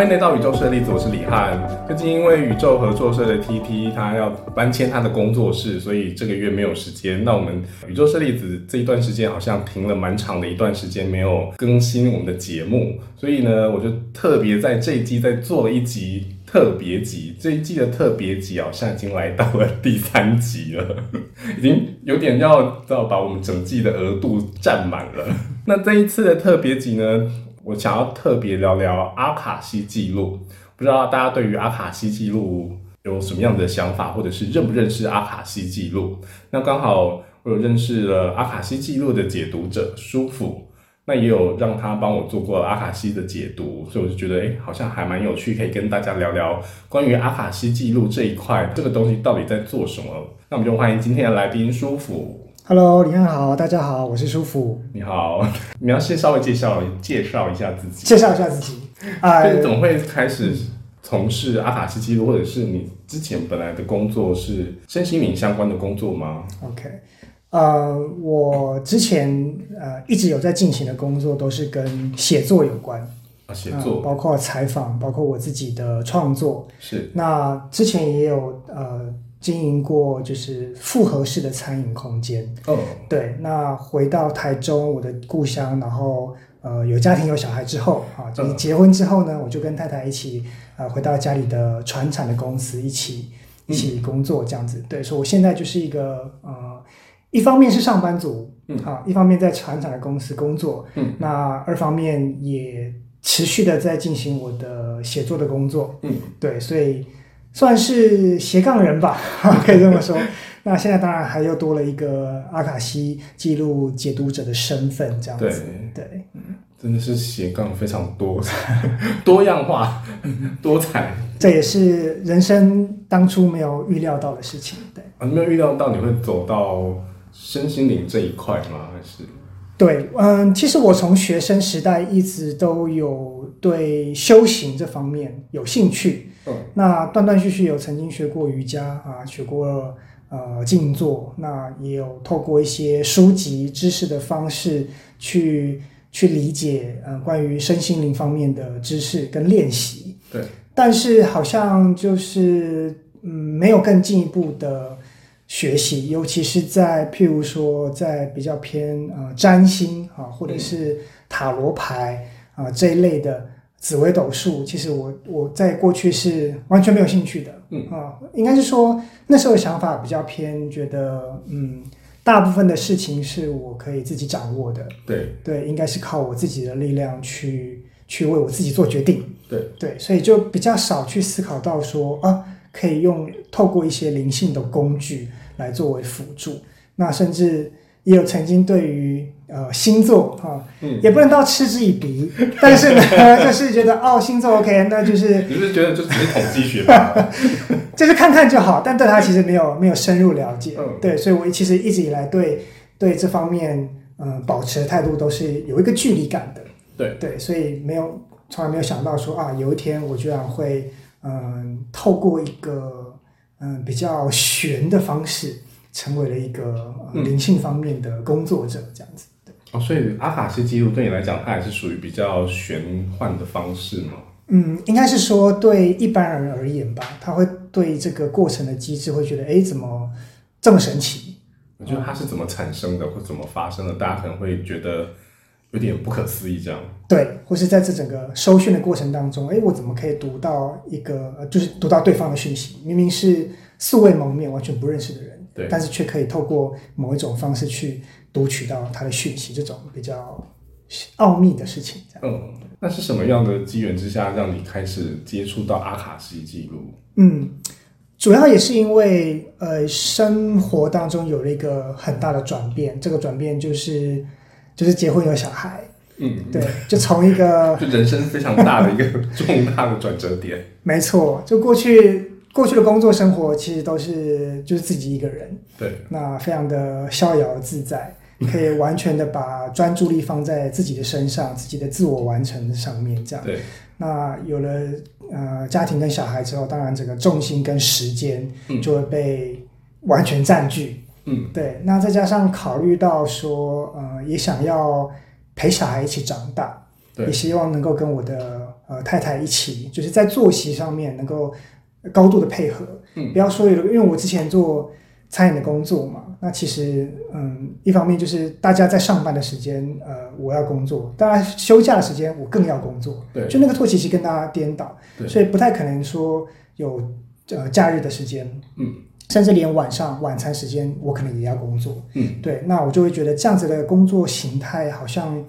欢迎来到宇宙设立子，我是李翰。最近因为宇宙合作社的 TT 他要搬迁他的工作室，所以这个月没有时间。那我们宇宙设立子这一段时间好像停了蛮长的一段时间没有更新我们的节目，所以呢，我就特别在这一季再做了一集特别集。这一季的特别集好像已经来到了第三集了，已经有点要要把我们整季的额度占满了。那这一次的特别集呢？我想要特别聊聊阿卡西记录，不知道大家对于阿卡西记录有什么样的想法，或者是认不认识阿卡西记录？那刚好我有认识了阿卡西记录的解读者舒服，那也有让他帮我做过阿卡西的解读，所以我就觉得，哎，好像还蛮有趣，可以跟大家聊聊关于阿卡西记录这一块，这个东西到底在做什么？那我们就欢迎今天的来宾舒服。Hello，李安好，大家好，我是舒服。你好，你要先稍微介绍介绍一下自己。介绍一下自己啊？你怎么会开始从事阿卡西记录，或者是你之前本来的工作是身心灵相关的工作吗？OK，呃，我之前呃一直有在进行的工作都是跟写作有关啊，写作包括采访，包括我自己的创作是。那之前也有呃。经营过就是复合式的餐饮空间。哦，对，那回到台中我的故乡，然后呃有家庭有小孩之后啊，就是结婚之后呢，我就跟太太一起呃回到家里的传产的公司一起一起工作这样子。对，所以我现在就是一个呃一方面是上班族，嗯，啊，一方面在传产的公司工作，嗯，那二方面也持续的在进行我的写作的工作，嗯，对，所以。算是斜杠人吧，可以这么说。那现在当然还又多了一个阿卡西记录解读者的身份，这样子。对对，真的是斜杠非常多，多样化、多彩。这也是人生当初没有预料到的事情。对，啊，没有预料到你会走到身心灵这一块吗？还是？对，嗯，其实我从学生时代一直都有对修行这方面有兴趣。嗯，那断断续续有曾经学过瑜伽啊，学过呃静坐，那也有透过一些书籍知识的方式去去理解呃关于身心灵方面的知识跟练习。对，但是好像就是嗯没有更进一步的。学习，尤其是在譬如说，在比较偏呃占星啊，或者是塔罗牌啊这一类的紫微斗数，其实我我在过去是完全没有兴趣的。嗯啊，应该是说那时候想法比较偏，觉得嗯，大部分的事情是我可以自己掌握的。对对，应该是靠我自己的力量去去为我自己做决定。对对，所以就比较少去思考到说啊，可以用透过一些灵性的工具。来作为辅助，那甚至也有曾经对于呃星座哈，嗯，也不能到嗤之以鼻，但是呢，就是觉得哦星座 OK，那就是你是觉得就只是统计学吧，就是看看就好，但对他其实没有没有深入了解，嗯，对，所以我其实一直以来对对这方面嗯保持的态度都是有一个距离感的，对。对，所以没有从来没有想到说啊有一天我居然会嗯透过一个。嗯，比较玄的方式，成为了一个灵性方面的工作者，这样子。对哦，所以阿卡西记录对你来讲，它还是属于比较玄幻的方式吗？嗯，应该是说对一般人而言吧，他会对这个过程的机制会觉得，哎，怎么这么神奇？我觉得它是怎么产生的，或怎么发生的，大家可能会觉得。有点不可思议，这样对，或是在这整个收讯的过程当中，哎，我怎么可以读到一个，呃，就是读到对方的讯息？明明是素未谋面、完全不认识的人，对，但是却可以透过某一种方式去读取到他的讯息，这种比较奥秘的事情。嗯，那是什么样的机缘之下，让你开始接触到阿卡西记录？嗯，主要也是因为，呃，生活当中有了一个很大的转变，这个转变就是。就是结婚有小孩，嗯，对，就从一个 就人生非常大的一个重大的转折点。没错，就过去过去的工作生活其实都是就是自己一个人，对，那非常的逍遥自在，可以完全的把专注力放在自己的身上，自己的自我完成上面，这样。对，那有了呃家庭跟小孩之后，当然整个重心跟时间就会被完全占据。嗯，对，那再加上考虑到说，呃，也想要陪小孩一起长大，对，也希望能够跟我的呃太太一起，就是在作息上面能够高度的配合。嗯不要说有，因为我之前做餐饮的工作嘛，那其实嗯，一方面就是大家在上班的时间，呃，我要工作；当然休假的时间我更要工作。对就那个作息其实跟大家颠倒，所以不太可能说有呃假日的时间，嗯，甚至连晚上晚餐时间我可能也要工作。嗯，对，那我就会觉得这样子的工作形态好像，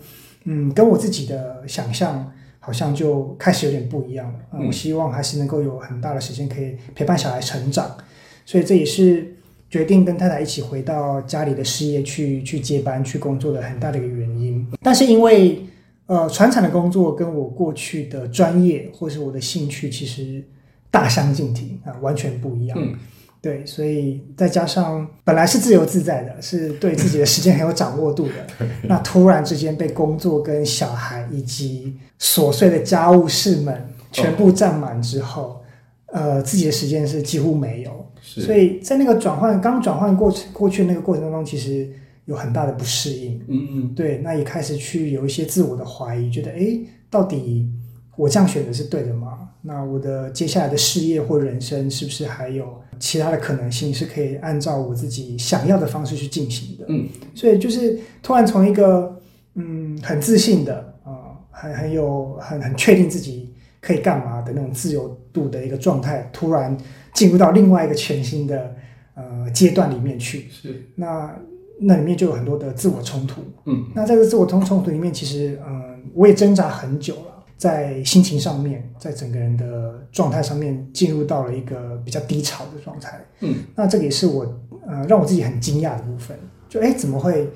嗯，跟我自己的想象好像就开始有点不一样了。我希望还是能够有很大的时间可以陪伴小孩成长，所以这也是决定跟太太一起回到家里的事业去去接班去工作的很大的一个原因。但是因为呃，传产的工作跟我过去的专业或是我的兴趣其实大相径庭啊、完全不一样。嗯对，所以再加上本来是自由自在的，是对自己的时间很有掌握度的，那突然之间被工作跟小孩以及琐碎的家务事们全部占满之后，呃，自己的时间是几乎没有。是，所以在那个转换刚转换过程过去那个过程当中，其实有很大的不适应。嗯嗯对，那也开始去有一些自我的怀疑，觉得哎，到底我这样选择是对的吗？那我的接下来的事业或人生是不是还有其他的可能性，是可以按照我自己想要的方式去进行的？嗯，所以就是突然从一个嗯很自信的啊、很很有很很确定自己可以干嘛的那种自由度的一个状态，突然进入到另外一个全新的呃阶段里面去。是，那那里面就有很多的自我冲突。嗯那在这自我冲冲突里面，其实嗯，我也挣扎很久了，在心情上面，在整个人的状态上面，进入到了一个比较低潮的状态。嗯，那这个也是我呃让我自己很惊讶的部分，就哎怎么会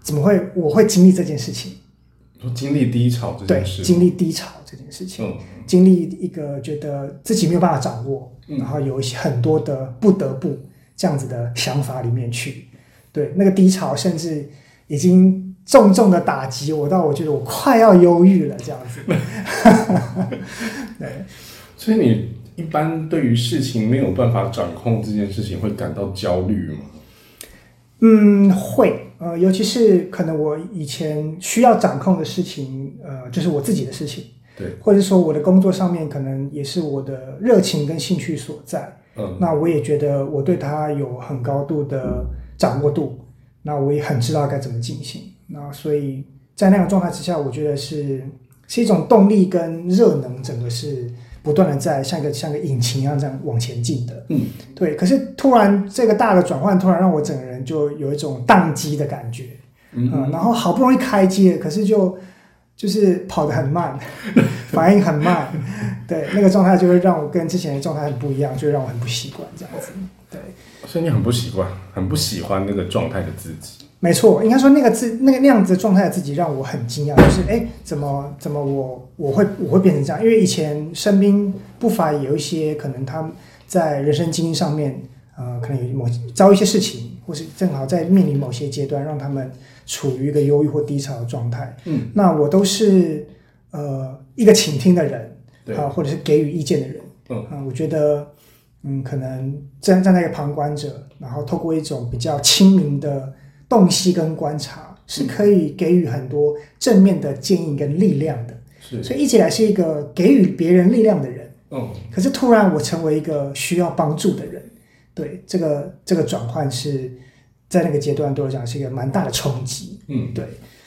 怎么会我会经历这件事情？说经历低潮这对件，事，经历低潮这件事情，嗯经历一个觉得自己没有办法掌握，嗯然后有一些很多的不得不这样子的想法里面去。对，那个低潮甚至已经重重的打击我，到我觉得我快要忧郁了这样子。对，所以你一般对于事情没有办法掌控这件事情会感到焦虑吗？嗯，会，呃，尤其是可能我以前需要掌控的事情，呃，就是我自己的事情，对，或者说我的工作上面可能也是我的热情跟兴趣所在。嗯那我也觉得我对它有很高度的掌握度，那我也很知道该怎么进行。那所以在那样状态之下，我觉得是是一种动力跟热能，整个是不断的在像一个像个引擎一样这样往前进的。嗯，对。可是突然这个大的转换，突然让我整个人就有一种宕机的感觉。嗯嗯，然后好不容易开机了，可是就就是跑得很慢，反应很慢，对，那个状态就会让我跟之前的状态很不一样，就会让我很不习惯这样子。对，所以你很不习惯，很不喜欢那个状态的自己。没错，应该说那个自那个那样子的状态的自己让我很惊讶，就是哎，怎么怎么我我会我会变成这样？因为以前身边不乏有一些可能他们在人生经历上面，呃，可能有某遭遇一些事情，或是正好在面临某些阶段，让他们处于一个忧郁或低潮的状态。嗯，那我都是呃一个倾听的人，对啊、或者是给予意见的人。嗯啊我觉得嗯，可能站站在一个旁观者，然后透过一种比较亲民的洞悉跟观察，是可以给予很多正面的建议跟力量的。是，所以一直以来是一个给予别人力量的人，嗯。可是突然我成为一个需要帮助的人，对这个这个转换是在那个阶段对我讲是一个蛮大的冲击。嗯。对，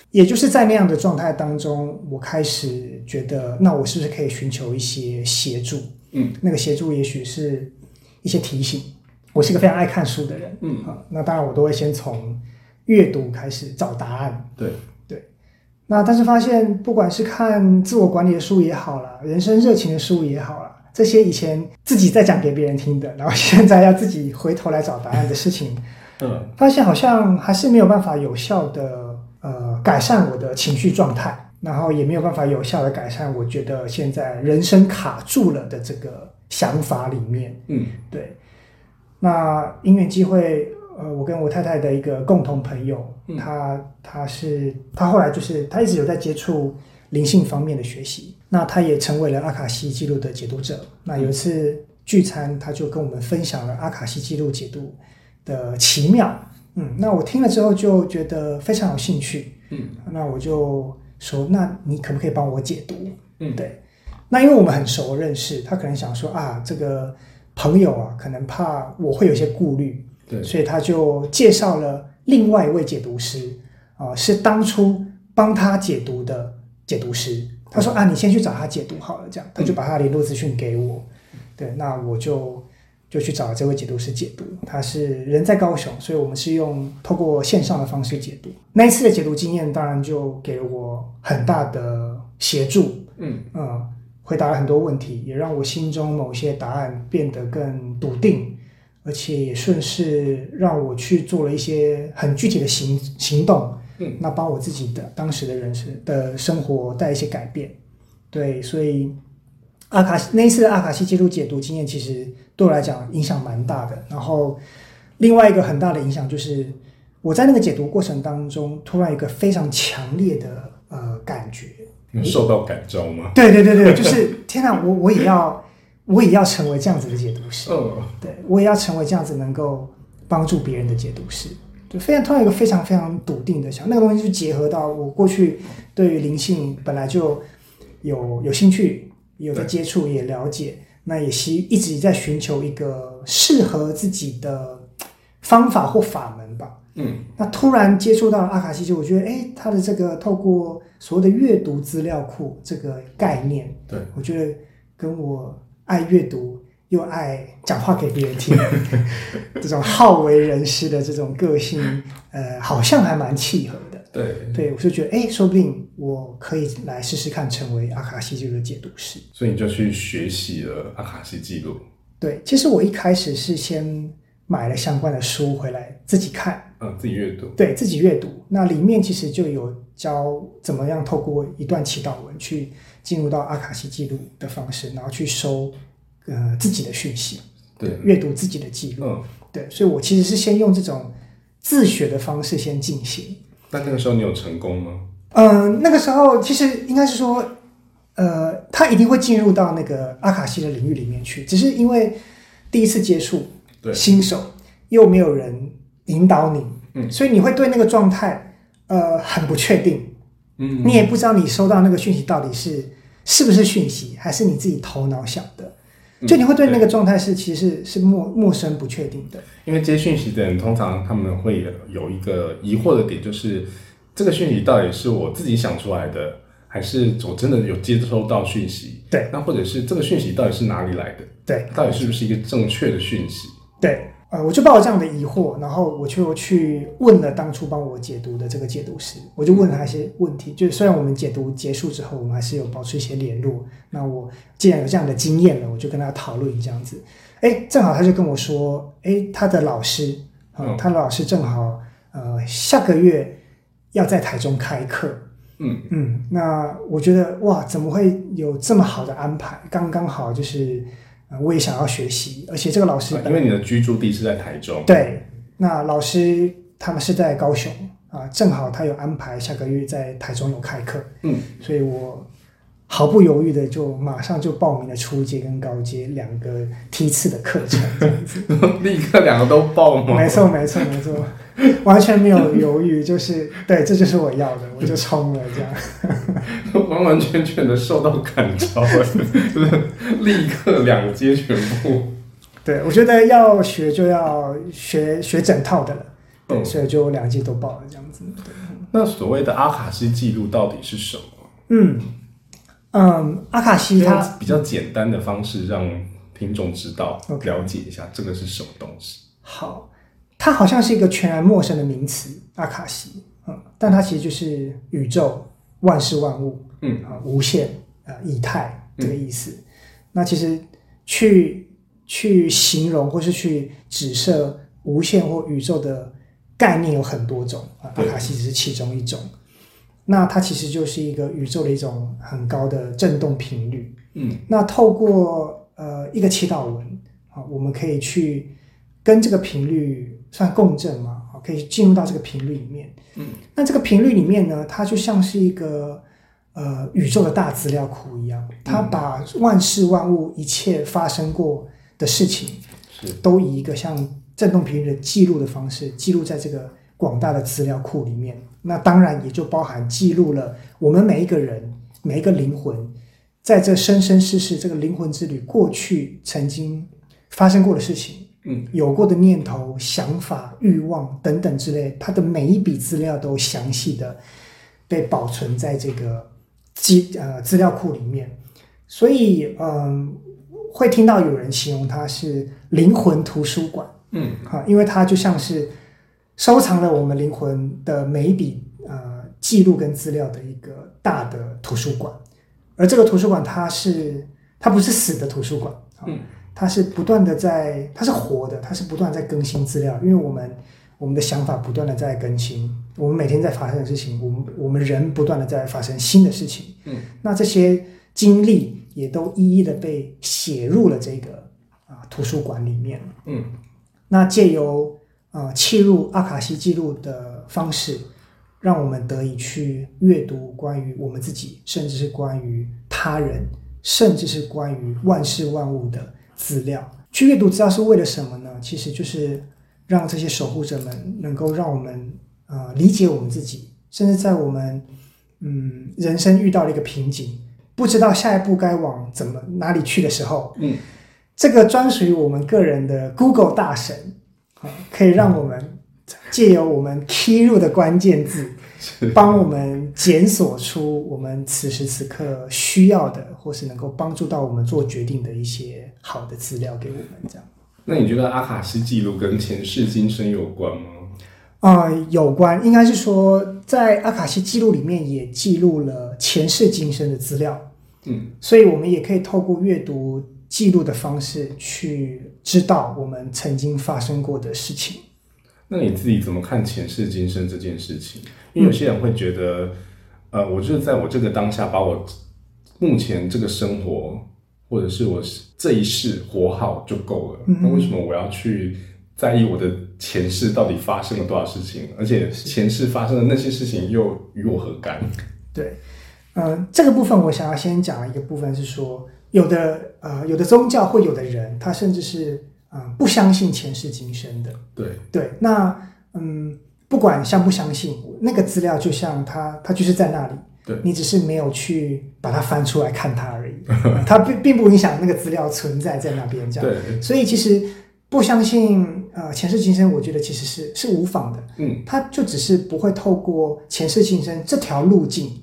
也就是在那样的状态当中，我开始觉得，那我是不是可以寻求一些协助？嗯，那个协助也许是一些提醒。我是一个非常爱看书的人，嗯。啊，那当然我都会先从阅读开始找答案。对。对，那但是发现，不管是看自我管理的书也好啦，人生热情的书也好啦，这些以前自己在讲给别人听的，然后现在要自己回头来找答案的事情，嗯。发现好像还是没有办法有效的呃改善我的情绪状态，然后也没有办法有效的改善我觉得现在人生卡住了的这个想法里面。嗯。对，那因缘机会，呃，我跟我太太的一个共同朋友，嗯。他他是他后来就是他一直有在接触灵性方面的学习，那他也成为了阿卡西记录的解读者。那有一次聚餐，他就跟我们分享了阿卡西记录解读的奇妙。嗯，那我听了之后就觉得非常有兴趣，嗯。那我就说，那你可不可以帮我解读？嗯，对，那因为我们很熟认识，他可能想说啊，这个朋友啊，可能怕我会有些顾虑，对，所以他就介绍了另外一位解读师啊，是当初帮他解读的解读师。他说啊，你先去找他解读好了，这样他就把他联络资讯给我。对，那我就就去找这位解读师解读。他是人在高雄，所以我们是用透过线上的方式解读。那一次的解读经验，当然就给了我很大的协助。嗯嗯，回答了很多问题，也让我心中某些答案变得更笃定，而且也顺势让我去做了一些很具体的行行动。嗯，那帮我自己的当时的人生的生活带一些改变。对，所以阿卡西那一次的阿卡西记录解读经验，其实对我来讲影响蛮大的。然后另外一个很大的影响就是我在那个解读过程当中，突然一个非常强烈的呃感觉。有受到感召吗？对对对对，就是天哪，我我也要我也要成为这样子的解读师，哦，对我也要成为这样子能够帮助别人的解读师。就非常突然有一个非常非常笃定的想，那个东西就结合到我过去对于灵性本来就有有兴趣，有在接触，也了解，那也希一直在寻求一个适合自己的方法或法门吧。嗯，那突然接触到阿卡西，就我觉得，哎，他的这个透过所谓的阅读资料库这个概念，对我觉得跟我爱阅读又爱讲话给别人听 这种好为人师的这种个性，呃，好像还蛮契合的。对，对，我就觉得，哎，说不定我可以来试试看，成为阿卡西记录的解读师。所以你就去学习了阿卡西记录。对，其实我一开始是先买了相关的书回来自己看，嗯，自己阅读。对自己阅读。那里面其实就有教怎么样透过一段祈祷文去进入到阿卡西记录的方式，然后去收呃自己的讯息，对，阅读自己的记录。嗯，对，所以我其实是先用这种自学的方式先进行。那那个时候你有成功吗？嗯，那个时候其实应该是说，呃，他一定会进入到那个阿卡西的领域里面去，只是因为第一次接触，对新手又没有人引导你，嗯所以你会对那个状态，呃，很不确定，嗯，你也不知道你收到那个讯息到底是是不是讯息，还是你自己头脑想的，嗯就你会对那个状态是其实是是陌陌生不确定的，因为接讯息的人，通常他们会有一个疑惑的点，就是这个讯息到底是我自己想出来的，还是我真的有接收到讯息？对那或者是这个讯息到底是哪里来的？对。到底是不是一个正确的讯息？对，呃，我就抱着这样的疑惑，然后我就去问了当初帮我解读的这个解读师，我就问了他一些问题。就是虽然我们解读结束之后，我们还是有保持一些联络。那我既然有这样的经验了，我就跟他讨论这样子。哎，正好他就跟我说，哎，他的老师，啊、嗯他的老师正好呃下个月要在台中开课。嗯，嗯，那我觉得哇，怎么会有这么好的安排？刚刚好就是，呃，我也想要学习，而且这个老师啊因为你的居住地是在台中，对，那老师他们是在高雄啊，正好他有安排下个月在台中有开课，嗯，所以我毫不犹豫的就马上就报名了初阶跟高阶两个梯次的课程，这样子。立刻两个都报吗？没错，没错，没错，完全没有犹豫，就是对，这就是我要的，我就冲了这样。完完全全的受到感召，就 是立刻两阶全部。对，我觉得要学就要学学整套的了，对，嗯所以就两阶都报了这样子。对那所谓的阿卡西记录到底是什么？嗯嗯，阿卡西它比较简单的方式让听众知道、了解一下这个是什么东西。好，它好像是一个全然陌生的名词，阿卡西，嗯，但它其实就是宇宙万事万物，嗯啊、无限啊、以太这个意思。那其实去去形容或是去指涉无限或宇宙的概念有很多种啊，阿卡西只是其中一种。那它其实就是一个宇宙的一种很高的振动频率。嗯那透过呃一个祈祷文啊，我们可以去跟这个频率算共振嘛，啊，可以进入到这个频率里面。嗯，那这个频率里面呢，它就像是一个呃宇宙的大资料库一样，它把万事万物一切发生过的事情，是都以一个像振动频率的记录的方式记录在这个广大的资料库里面。那当然也就包含记录了我们每一个人每一个灵魂在这生生世世这个灵魂之旅过去曾经发生过的事情，嗯，有过的念头、想法、欲望等等之类，它的每一笔资料都详细的被保存在这个资呃资料库里面。所以，嗯，会听到有人形容它是灵魂图书馆，嗯，啊，因为它就像是收藏了我们灵魂的每一笔呃记录跟资料的一个大的图书馆。而这个图书馆，它是它不是死的图书馆，啊嗯，它是不断的在，它是活的，它是不断在更新资料，因为我们我们的想法不断的在更新，我们每天在发生的事情，我们我们人不断的在发生新的事情，嗯，那这些经历也都一一的被写入了这个啊图书馆里面，嗯，那借由呃切入阿卡西记录的方式，让我们得以去阅读关于我们自己，甚至是关于他人，甚至是关于万事万物的资料。去阅读资料是为了什么呢？其实就是让这些守护者们能够让我们呃理解我们自己，甚至在我们嗯人生遇到了一个瓶颈，不知道下一步该往怎么哪里去的时候，嗯，这个专属于我们个人的 Google 大神啊，可以让我们借由我们 key 入的关键字，帮我们检索出我们此时此刻需要的，或是能够帮助到我们做决定的一些好的资料给我们，这样。那你觉得阿卡西记录跟前世今生有关吗？啊、有关应该是说，在阿卡西记录里面也记录了前世今生的资料，嗯，所以我们也可以透过阅读记录的方式去知道我们曾经发生过的事情。那你自己怎么看前世今生这件事情？因为有些人会觉得，呃，我就是在我这个当下，把我目前这个生活，或者是我这一世活好就够了。嗯那为什么我要去在意我的前世到底发生了多少事情？而且前世发生的那些事情又与我何干？对，嗯、这个部分我想要先讲一个部分是说，有的呃，有的宗教或有的人，他甚至是啊、呃不相信前世今生的。对，对，那嗯，不管相不相信，那个资料就像它，它就是在那里。对你只是没有去把它翻出来看它而已，呃它并并不影响那个资料存在在那边这样。对，所以其实不相信呃前世今生，我觉得其实是是无妨的。嗯，它就只是不会透过前世今生这条路径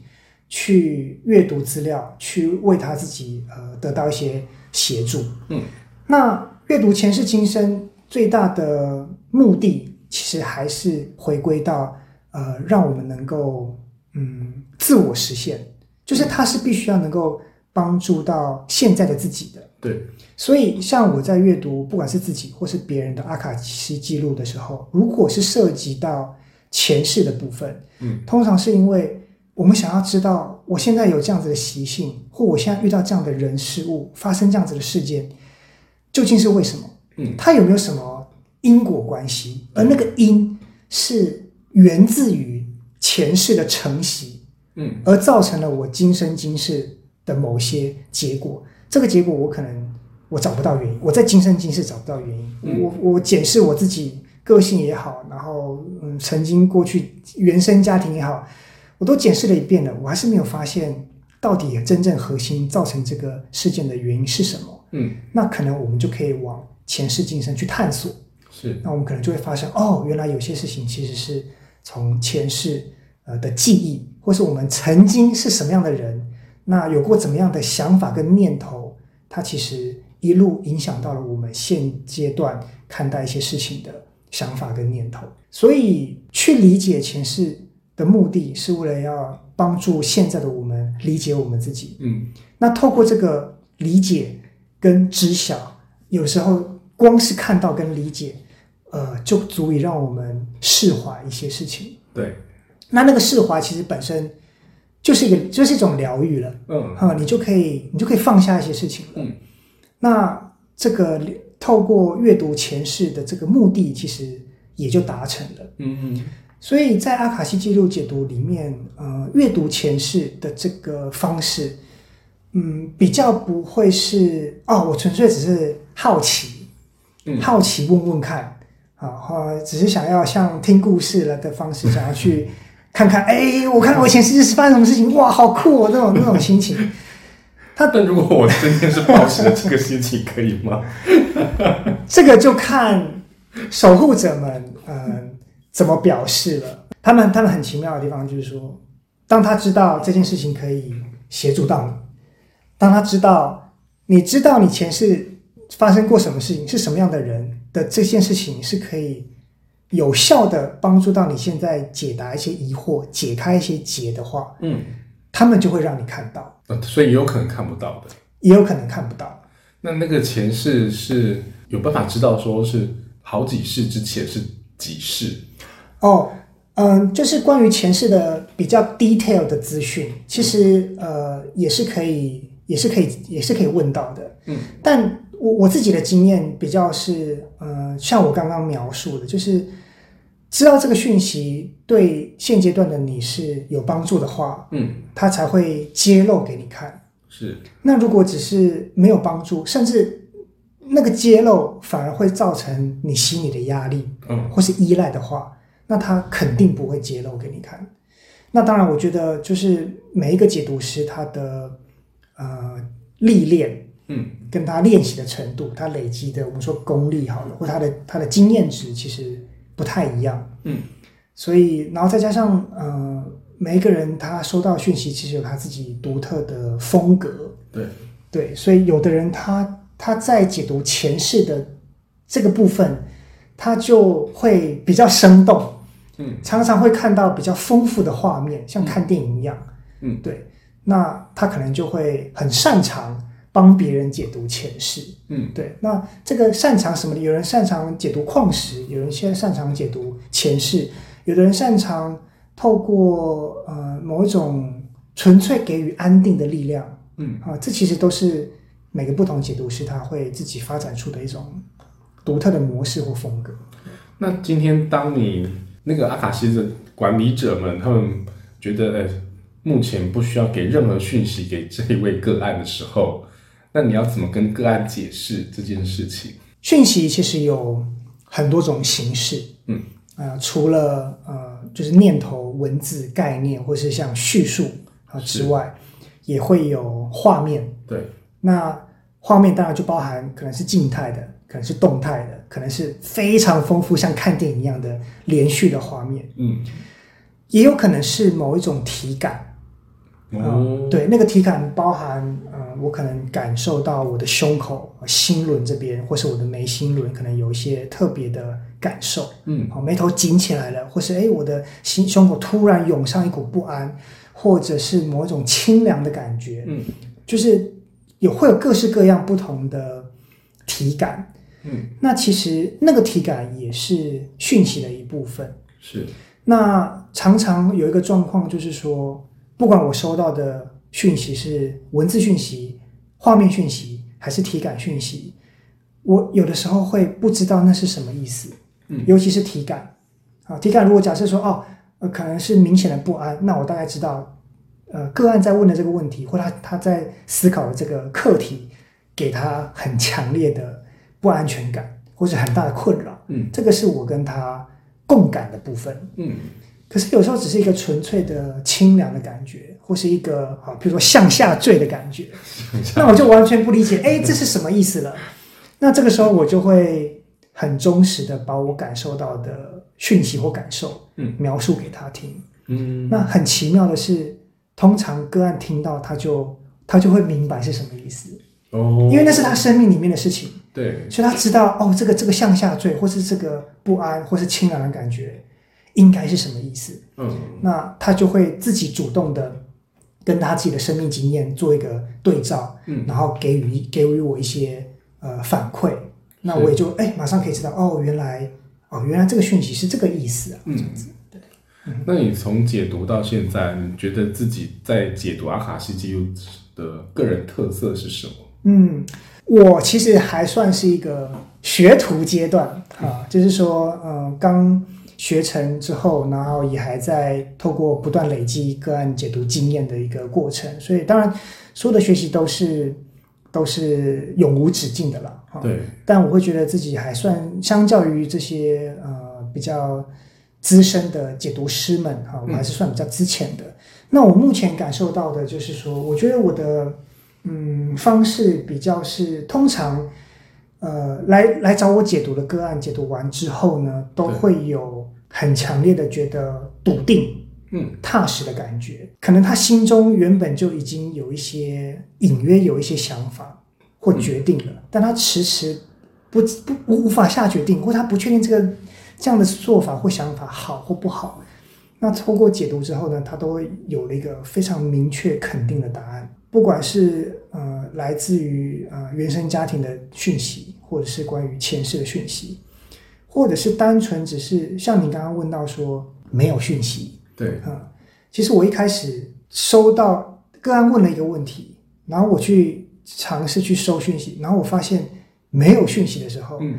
去阅读资料，去为他自己呃得到一些协助。嗯，那阅读前世今生最大的目的，其实还是回归到呃，让我们能够嗯自我实现，就是它是必须要能够帮助到现在的自己的。对，所以，像我在阅读不管是自己或是别人的阿卡西记录的时候，如果是涉及到前世的部分，嗯，通常是因为我们想要知道我现在有这样子的习性，或我现在遇到这样的人事物，发生这样子的事件，究竟是为什么？嗯它有没有什么因果关系？而那个因是源自于前世的承袭，嗯，而造成了我今生今世的某些结果。这个结果我可能我找不到原因，我在今生今世找不到原因。嗯我我检视我自己个性也好，然后嗯，曾经过去原生家庭也好，我都检视了一遍了，我还是没有发现到底真正核心造成这个事件的原因是什么。嗯，那可能我们就可以往前世今生去探索。是，那我们可能就会发现，哦，原来有些事情其实是从前世呃的记忆，或是我们曾经是什么样的人，那有过怎么样的想法跟念头，它其实一路影响到了我们现阶段看待一些事情的想法跟念头。所以去理解前世的目的是为了要帮助现在的我们理解我们自己。嗯，那透过这个理解跟知晓，有时候光是看到跟理解，呃，就足以让我们释怀一些事情。对，那那个释怀其实本身就是一个，就是一种疗愈了，嗯，哈、你就可以，你就可以放下一些事情了。嗯，那这个透过阅读前世的这个目的，其实也就达成了。嗯嗯，所以在阿卡西记录解读里面，呃，阅读前世的这个方式，嗯，比较不会是哦，我纯粹只是好奇，嗯好奇问问看，啊，或只是想要像听故事了的方式，想要去 看看，哎，我看我前世是发生什么事情，哇，好酷哦，那种那种 心情。他但如果我今天是保持着这个心情，可以吗？这个就看守护者们嗯怎么表示了。他们他们很奇妙的地方就是说，当他知道这件事情可以协助到你，当他知道你知道你前世发生过什么事情，是什么样的人的这件事情是可以有效的帮助到你现在解答一些疑惑、解开一些结的话，嗯，他们就会让你看到，呃所以也有可能看不到的。也有可能看不到。那那个前世是有办法知道说是好几世之前是几世？哦，嗯，就是关于前世的比较 detail 的资讯，其实呃也是可以，也是可以，也是可以问到的。嗯，但我我自己的经验比较是，呃，像我刚刚描述的，就是知道这个讯息对现阶段的你是有帮助的话，嗯，他才会揭露给你看。是那如果只是没有帮助，甚至那个揭露反而会造成你心里的压力，嗯或是依赖的话，那他肯定不会揭露给你看。那当然，我觉得就是每一个解读师他的呃历练嗯跟他练习的程度，他累积的我们说功力好了，或他的他的经验值其实不太一样。嗯所以，然后再加上呃，每一个人他收到讯息，其实有他自己独特的风格。对对，所以有的人他他在解读前世的这个部分，他就会比较生动，嗯常常会看到比较丰富的画面，像看电影一样。嗯对，那他可能就会很擅长帮别人解读前世。嗯对，那这个擅长什么的？有人擅长解读矿石，有人现在擅长解读前世，有的人擅长透过呃某一种纯粹给予安定的力量。嗯啊，这其实都是每个不同解读师他会自己发展出的一种独特的模式或风格。那今天当你那个阿卡西的管理者们，他们觉得呃目前不需要给任何讯息给这一位个案的时候，那你要怎么跟个案解释这件事情？讯息其实有很多种形式，嗯，啊、除了呃就是念头、文字、概念，或是像叙述啊、是之外，也会有画面。对，那画面当然就包含可能是静态的，可能是动态的，可能是非常丰富，像看电影一样的连续的画面，嗯也有可能是某一种体感。哦嗯，，对，那个体感包含，呃，我可能感受到我的胸口、心轮这边，或是我的眉心轮，可能有一些特别的感受。嗯好，眉头紧起来了，或是诶，我的心胸口突然涌上一股不安，或者是某一种清凉的感觉，嗯就是有会有各式各样不同的体感。嗯那其实那个体感也是讯息的一部分。是那常常有一个状况，就是说，不管我收到的讯息是文字讯息、画面讯息，还是体感讯息，我有的时候会不知道那是什么意思。嗯尤其是体感啊，体感如果假设说哦，呃，可能是明显的不安，那我大概知道，呃，个案在问的这个问题，或他他在思考的这个课题，给他很强烈的不安全感，或者很大的困扰。嗯这个是我跟他共感的部分。嗯可是有时候只是一个纯粹的清凉的感觉，或是一个啊，比如说向下坠的感觉，那我就完全不理解，哎，这是什么意思了？那这个时候我就会很忠实的把我感受到的讯息或感受，嗯描述给他听。嗯那很奇妙的是，通常个案听到他就他就会明白是什么意思，哦，因为那是他生命里面的事情。对。所以他知道哦，这个这个向下坠，或是这个不安，或是清凉的感觉，应该是什么意思？嗯。那他就会自己主动的跟他自己的生命经验做一个对照，嗯。然后给予给予我一些呃反馈，那我也就哎马上可以知道哦，原来哦原来这个讯息是这个意思啊，嗯。这样子。那你从解读到现在，你觉得自己在解读阿卡西记录的个人特色是什么？嗯，我其实还算是一个学徒阶段啊，就是说，呃，刚学成之后，然后也还在透过不断累积个案解读经验的一个过程，所以当然所有的学习都是都是永无止境的了啊。对，但我会觉得自己还算相较于这些呃比较资深的解读师们哈，我还是算比较之前的。那我目前感受到的就是说，我觉得我的嗯方式比较是通常，呃，来来找我解读的个案，解读完之后呢，都会有很强烈的觉得笃定、嗯踏实的感觉。可能他心中原本就已经有一些隐约有一些想法或决定了，但他迟迟不不无无法下决定，或他不确定这个这样的做法或想法好或不好。那透过解读之后呢，他都会有了一个非常明确肯定的答案，不管是呃来自于呃原生家庭的讯息，或者是关于前世的讯息，或者是单纯只是像你刚刚问到说没有讯息，对，嗯，其实我一开始收到个案问了一个问题，然后我去尝试去收讯息，然后我发现没有讯息的时候，嗯，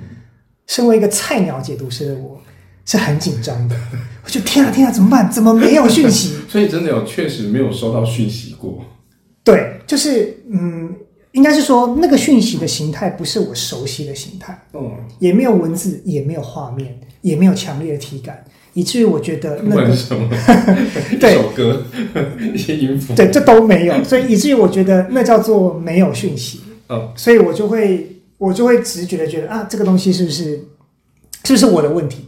身为一个菜鸟解读师的我是很紧张的，我就天啊天啊，怎么办？怎么没有讯息？所以真的有确实没有收到讯息过。对，就是嗯，应该是说那个讯息的形态不是我熟悉的形态，嗯，也没有文字，也没有画面，也没有强烈的体感，以至于我觉得那什么？一对首歌，一些音符。对这都没有，所以以至于我觉得那叫做没有讯息。嗯，所以我就会我就会直觉的觉得啊，这个东西是不是是不是我的问题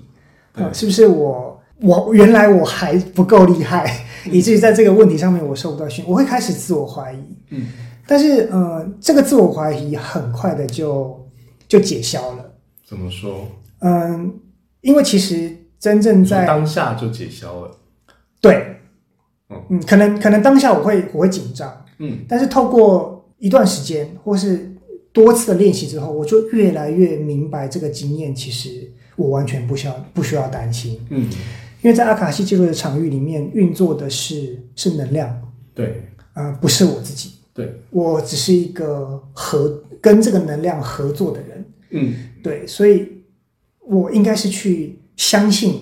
啊、对是不是我我原来我还不够厉害，以至于在这个问题上面我受不到讯，我会开始自我怀疑。嗯，但是呃，这个自我怀疑很快的就就解消了。怎么说？嗯，因为其实真正在当下就解消了。对嗯，嗯，可能可能当下我会我会紧张，嗯但是透过一段时间或是多次的练习之后，我就越来越明白这个经验，其实我完全不需要不需要担心，嗯，因为在阿卡西记录的场域里面运作的是是能量，对。呃，不是我自己，对，我只是一个合跟这个能量合作的人，嗯。对，所以我应该是去相信、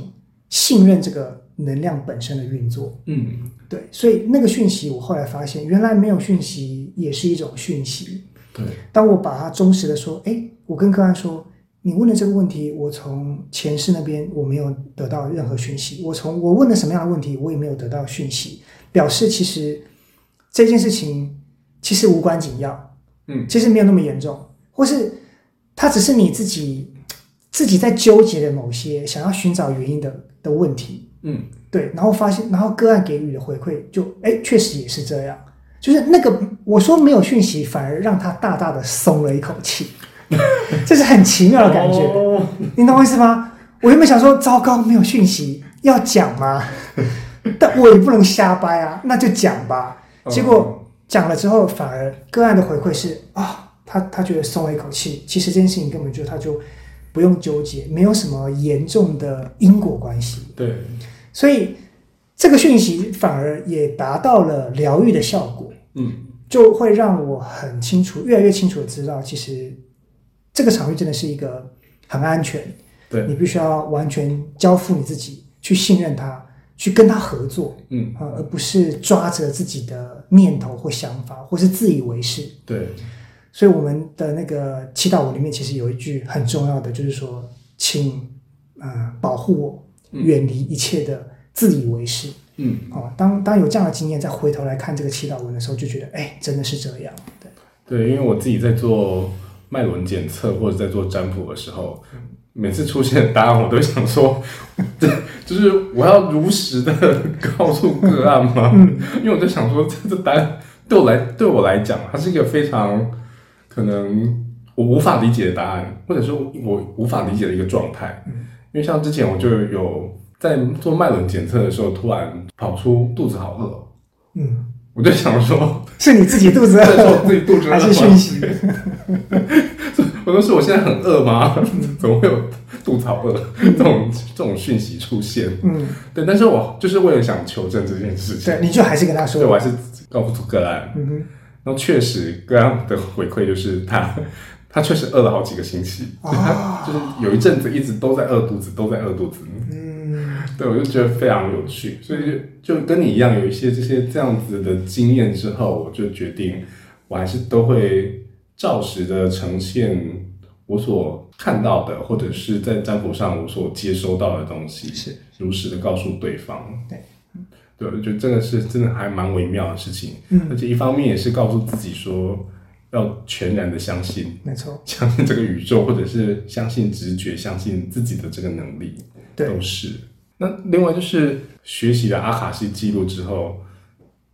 信任这个能量本身的运作。嗯。对，所以那个讯息，我后来发现，原来没有讯息也是一种讯息。对，当我把它忠实的说，哎，我跟个案说，你问的这个问题，我从前世那边我没有得到任何讯息，我从我问了什么样的问题，我也没有得到讯息，表示其实这件事情其实无关紧要，嗯其实没有那么严重，或是它只是你自己自己在纠结的某些想要寻找原因的的问题，嗯。对，然后发现，然后个案给予的回馈就，哎，确实也是这样，就是那个我说没有讯息，反而让他大大的松了一口气，这是很奇妙的感觉，哦你懂我意思吗？我原本想说，糟糕，没有讯息，要讲吗？但我也不能瞎掰啊，那就讲吧。结果讲了之后，反而个案的回馈是啊，他他觉得松了一口气。其实这件事情根本就他就不用纠结，没有什么严重的因果关系。对，所以这个讯息反而也达到了疗愈的效果，嗯就会让我很清楚，越来越清楚的知道，其实这个场域真的是一个很安全，对你必须要完全交付你自己，去信任他，去跟他合作嗯啊、而不是抓着自己的念头或想法，或是自以为是。对，所以我们的那个祈祷文里面其实有一句很重要的，就是说，请呃保护我，嗯远离一切的自以为是。嗯哦，当当有这样的经验，再回头来看这个祈祷文的时候，就觉得，哎，真的是这样。对，对，因为我自己在做脉轮检测或者在做占卜的时候，每次出现的答案，我都想说，这就是我要如实的告诉个案吗？因为我就想说，这这答案对我来对我来讲，它是一个非常可能我无法理解的答案，或者说我无法理解的一个状态。因为像之前我就有在做脉轮检测的时候，突然跑出肚子好饿哦，嗯，我就想说，是你自己肚子 饿是自己肚子饿 还是吗讯息？我都是我现在很饿吗？怎么会有肚子好饿这种这种讯息出现？嗯，对，但是我就是为了想求证这件事情，对，你就还是跟他说，对我还是告诉个案，嗯哼，然后确实个案的回馈就是他他确实饿了好几个星期，哦他就是有一阵子一直都在饿肚子，都在饿肚子。嗯，对，我就觉得非常有趣，所以就就跟你一样，有一些这些这样子的经验之后，我就决定，我还是都会照实的呈现我所看到的，或者是在占卜上我所接收到的东西，是如实的告诉对方。对，对，我觉得这个是真的还蛮微妙的事情，嗯而且一方面也是告诉自己说要全然的相信，没错，相信这个宇宙，或者是相信直觉，相信自己的这个能力，对都是。那另外就是学习了阿卡西记录之后，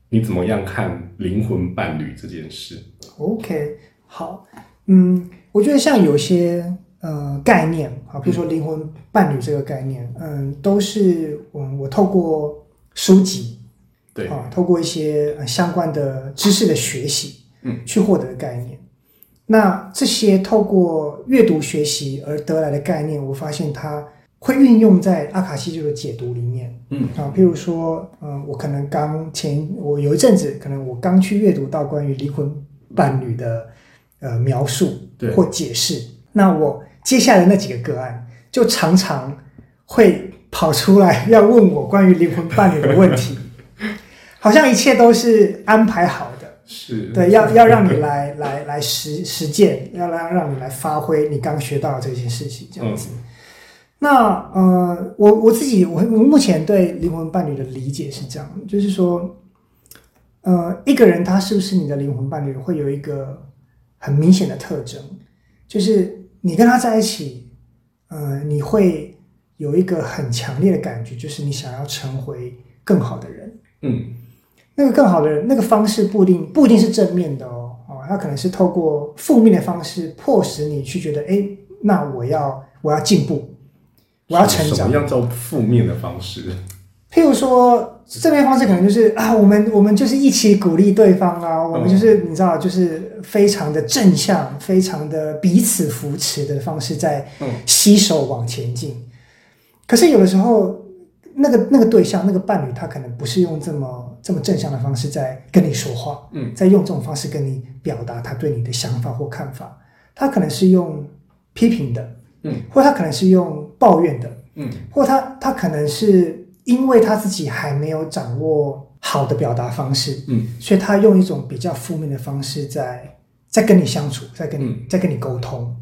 你怎么样看灵魂伴侣这件事？OK，好，嗯，我觉得像有些呃概念啊，比如说灵魂伴侣这个概念，嗯，都是嗯我透过书籍对，啊，透过一些呃相关的知识的学习，嗯，去获得的概念。那这些透过阅读学习而得来的概念，我发现它会运用在阿卡西记录的解读里面。嗯啊，譬如说，嗯、我可能刚前我有一阵子，可能我刚去阅读到关于灵魂伴侣的呃描述对或解释，那我接下来那几个个案就常常会跑出来要问我关于灵魂伴侣的问题，好像一切都是安排好的。是，对，要要让你来来来实实践，要让让你来发挥你刚学到的这些事情，这样子。那呃，我我自己我我目前对灵魂伴侣的理解是这样，就是说，呃，一个人他是不是你的灵魂伴侣，会有一个很明显的特征，就是你跟他在一起，呃，你会有一个很强烈的感觉，就是你想要成为更好的人。嗯，那个更好的人，那个方式不一定不一定是正面的哦，哦，他可能是透过负面的方式迫使你去觉得，哎，那我要我要进步，我要成长什么。样叫负面的方式？譬如说，正面方式可能就是啊，我们我们就是一起鼓励对方啊，我们就是、你知道，就是非常的正向，非常的彼此扶持的方式在嗯携手往前进。可是有的时候，那个那个对象，那个伴侣，他可能不是用这么这么正向的方式在跟你说话，嗯，在用这种方式跟你表达他对你的想法或看法，他可能是用批评的，嗯，或他可能是用抱怨的，嗯，或他他可能是因为他自己还没有掌握好的表达方式，嗯，所以他用一种比较负面的方式在在跟你相处，在跟你、嗯在跟你沟通。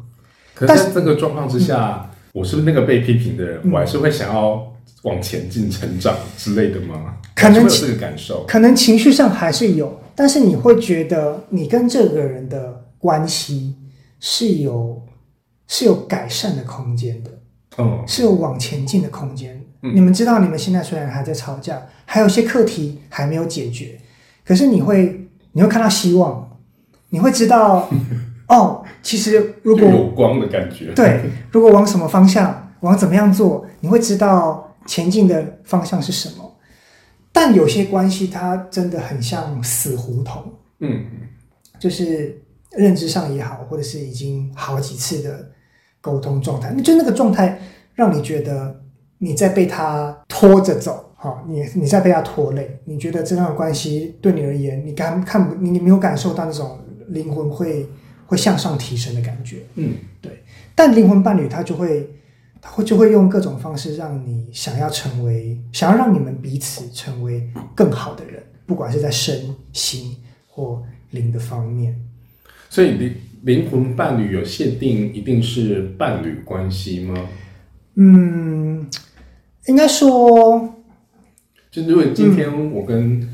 可是这个状况之下，我是不是那个被批评的人，嗯我还是会想要往前进、成长之类的吗？可能是这个感受。可能情绪上还是有，但是你会觉得你跟这个人的关系是有是有改善的空间的，嗯是有往前进的空间。嗯你们知道，你们现在虽然还在吵架，还有一些课题还没有解决，可是你会你会看到希望，你会知道 哦，其实如果有光的感觉。对，如果往什么方向，往怎么样做，你会知道前进的方向是什么。但有些关系它真的很像死胡同，嗯，就是认知上也好，或者是已经好几次的沟通状态，就那个状态让你觉得你在被他拖着走，哈，你你在被他拖累，你觉得这段关系对你而言，你感看不你你没有感受到那种灵魂会会向上提升的感觉，嗯，对。但灵魂伴侣他就会，他会就会用各种方式让你想要成为，想要让你们彼此成为更好的人，不管是在身心或灵的方面。所以灵灵魂伴侣有限定一定是伴侣关系吗？嗯，应该说，就如果今天我跟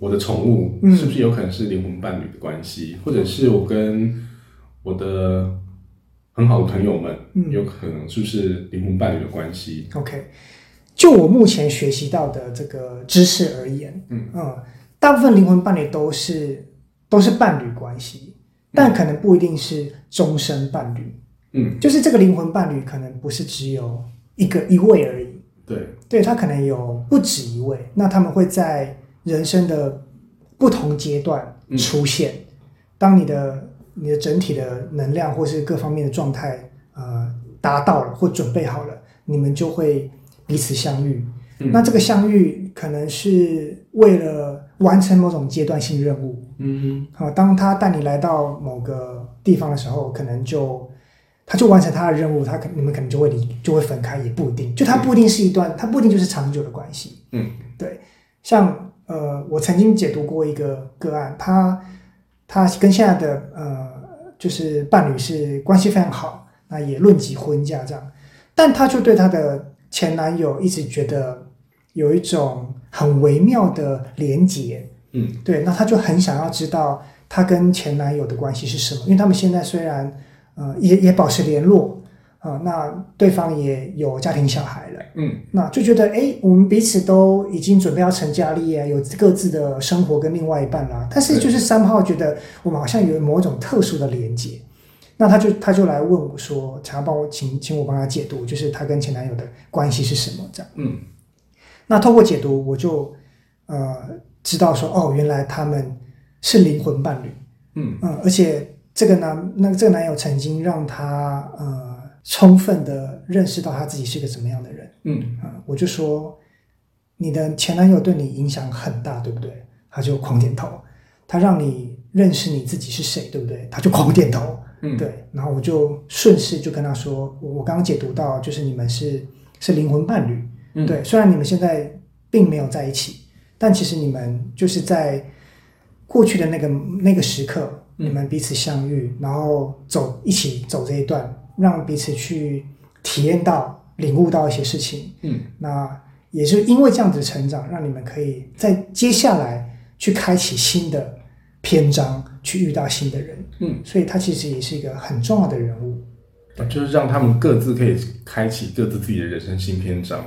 我的宠物，嗯是不是有可能是灵魂伴侣的关系，或者是我跟我的很好的朋友们，嗯有可能是不是灵魂伴侣的关系？OK，就我目前学习到的这个知识而言，嗯大部分灵魂伴侣都是都是伴侣关系，但可能不一定是终身伴侣。嗯，就是这个灵魂伴侣可能不是只有一个一位而已，对，对他可能有不止一位，那他们会在人生的不同阶段出现。当你的你的整体的能量或是各方面的状态呃达到了或准备好了，你们就会彼此相遇。嗯。那这个相遇可能是为了完成某种阶段性任务，嗯好，当他带你来到某个地方的时候，可能就他就完成他的任务，他可你们可能就会离就会分开，也不一定，就他不一定是一段，他不一定就是长久的关系。嗯，对，像呃，我曾经解读过一个个案，他他跟现在的呃就是伴侣是关系非常好，那也论及婚嫁这样，但他就对他的前男友一直觉得有一种很微妙的连结。嗯，对，那她就很想要知道她跟前男友的关系是什么，因为他们现在虽然呃也也保持联络。啊，那对方也有家庭小孩了，嗯，那就觉得哎，我们彼此都已经准备要成家立业，有各自的生活跟另外一半啦。但是就是三号觉得我们好像有某种特殊的连接，那他就他就来问我说，想要帮我请请我帮他解读，就是他跟前男友的关系是什么这样。嗯，那透过解读，我就呃知道说，哦，原来他们是灵魂伴侣，嗯嗯，而且这个男那这个男友曾经让他呃。充分的认识到他自己是个怎么样的人，嗯啊，我就说你的前男友对你影响很大，对不对？他就狂点头。他让你认识你自己是谁，对不对？他就狂点头，嗯，对。然后我就顺势就跟他说，我刚刚解读到，就是你们是是灵魂伴侣，嗯，对。虽然你们现在并没有在一起，但其实你们就是在过去的那个那个时刻，你们彼此相遇，然后走一起走这一段。让彼此去体验到、领悟到一些事情，嗯，那也是因为这样子的成长，让你们可以在接下来去开启新的篇章，去遇到新的人，嗯，所以他其实也是一个很重要的人物，就是让他们各自可以开启各自自己的人生新篇章。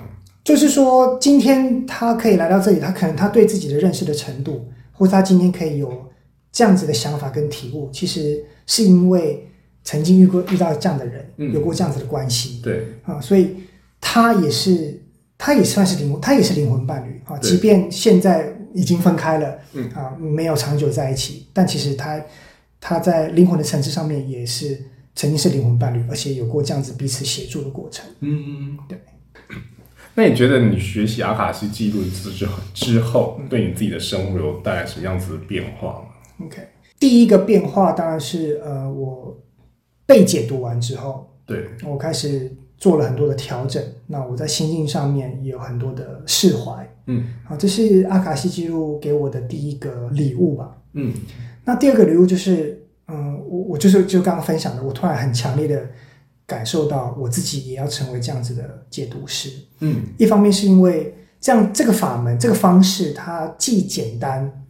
就是说，今天他可以来到这里，他可能他对自己的认识的程度，或者他今天可以有这样子的想法跟体悟，其实是因为。曾经遇过遇到这样的人，有过这样子的关系，对啊，所以他也是，他也算是灵魂，他也是灵魂伴侣啊。即便现在已经分开了，嗯啊，没有长久在一起，但其实他他在灵魂的层次上面也是曾经是灵魂伴侣，而且有过这样子彼此协助的过程。嗯，对。那你觉得你学习阿卡西记录之后，之后对你自己的生活有带来什么样子的变化吗？OK，第一个变化当然是呃我。被解读完之后，对我开始做了很多的调整。那我在心境上面也有很多的释怀。嗯，好，这是阿卡西记录给我的第一个礼物吧。嗯，那第二个礼物就是，嗯，我我就是就刚刚分享的，我突然很强烈的感受到我自己也要成为这样子的解读师。嗯，一方面是因为这样这个法门这个方式它既简单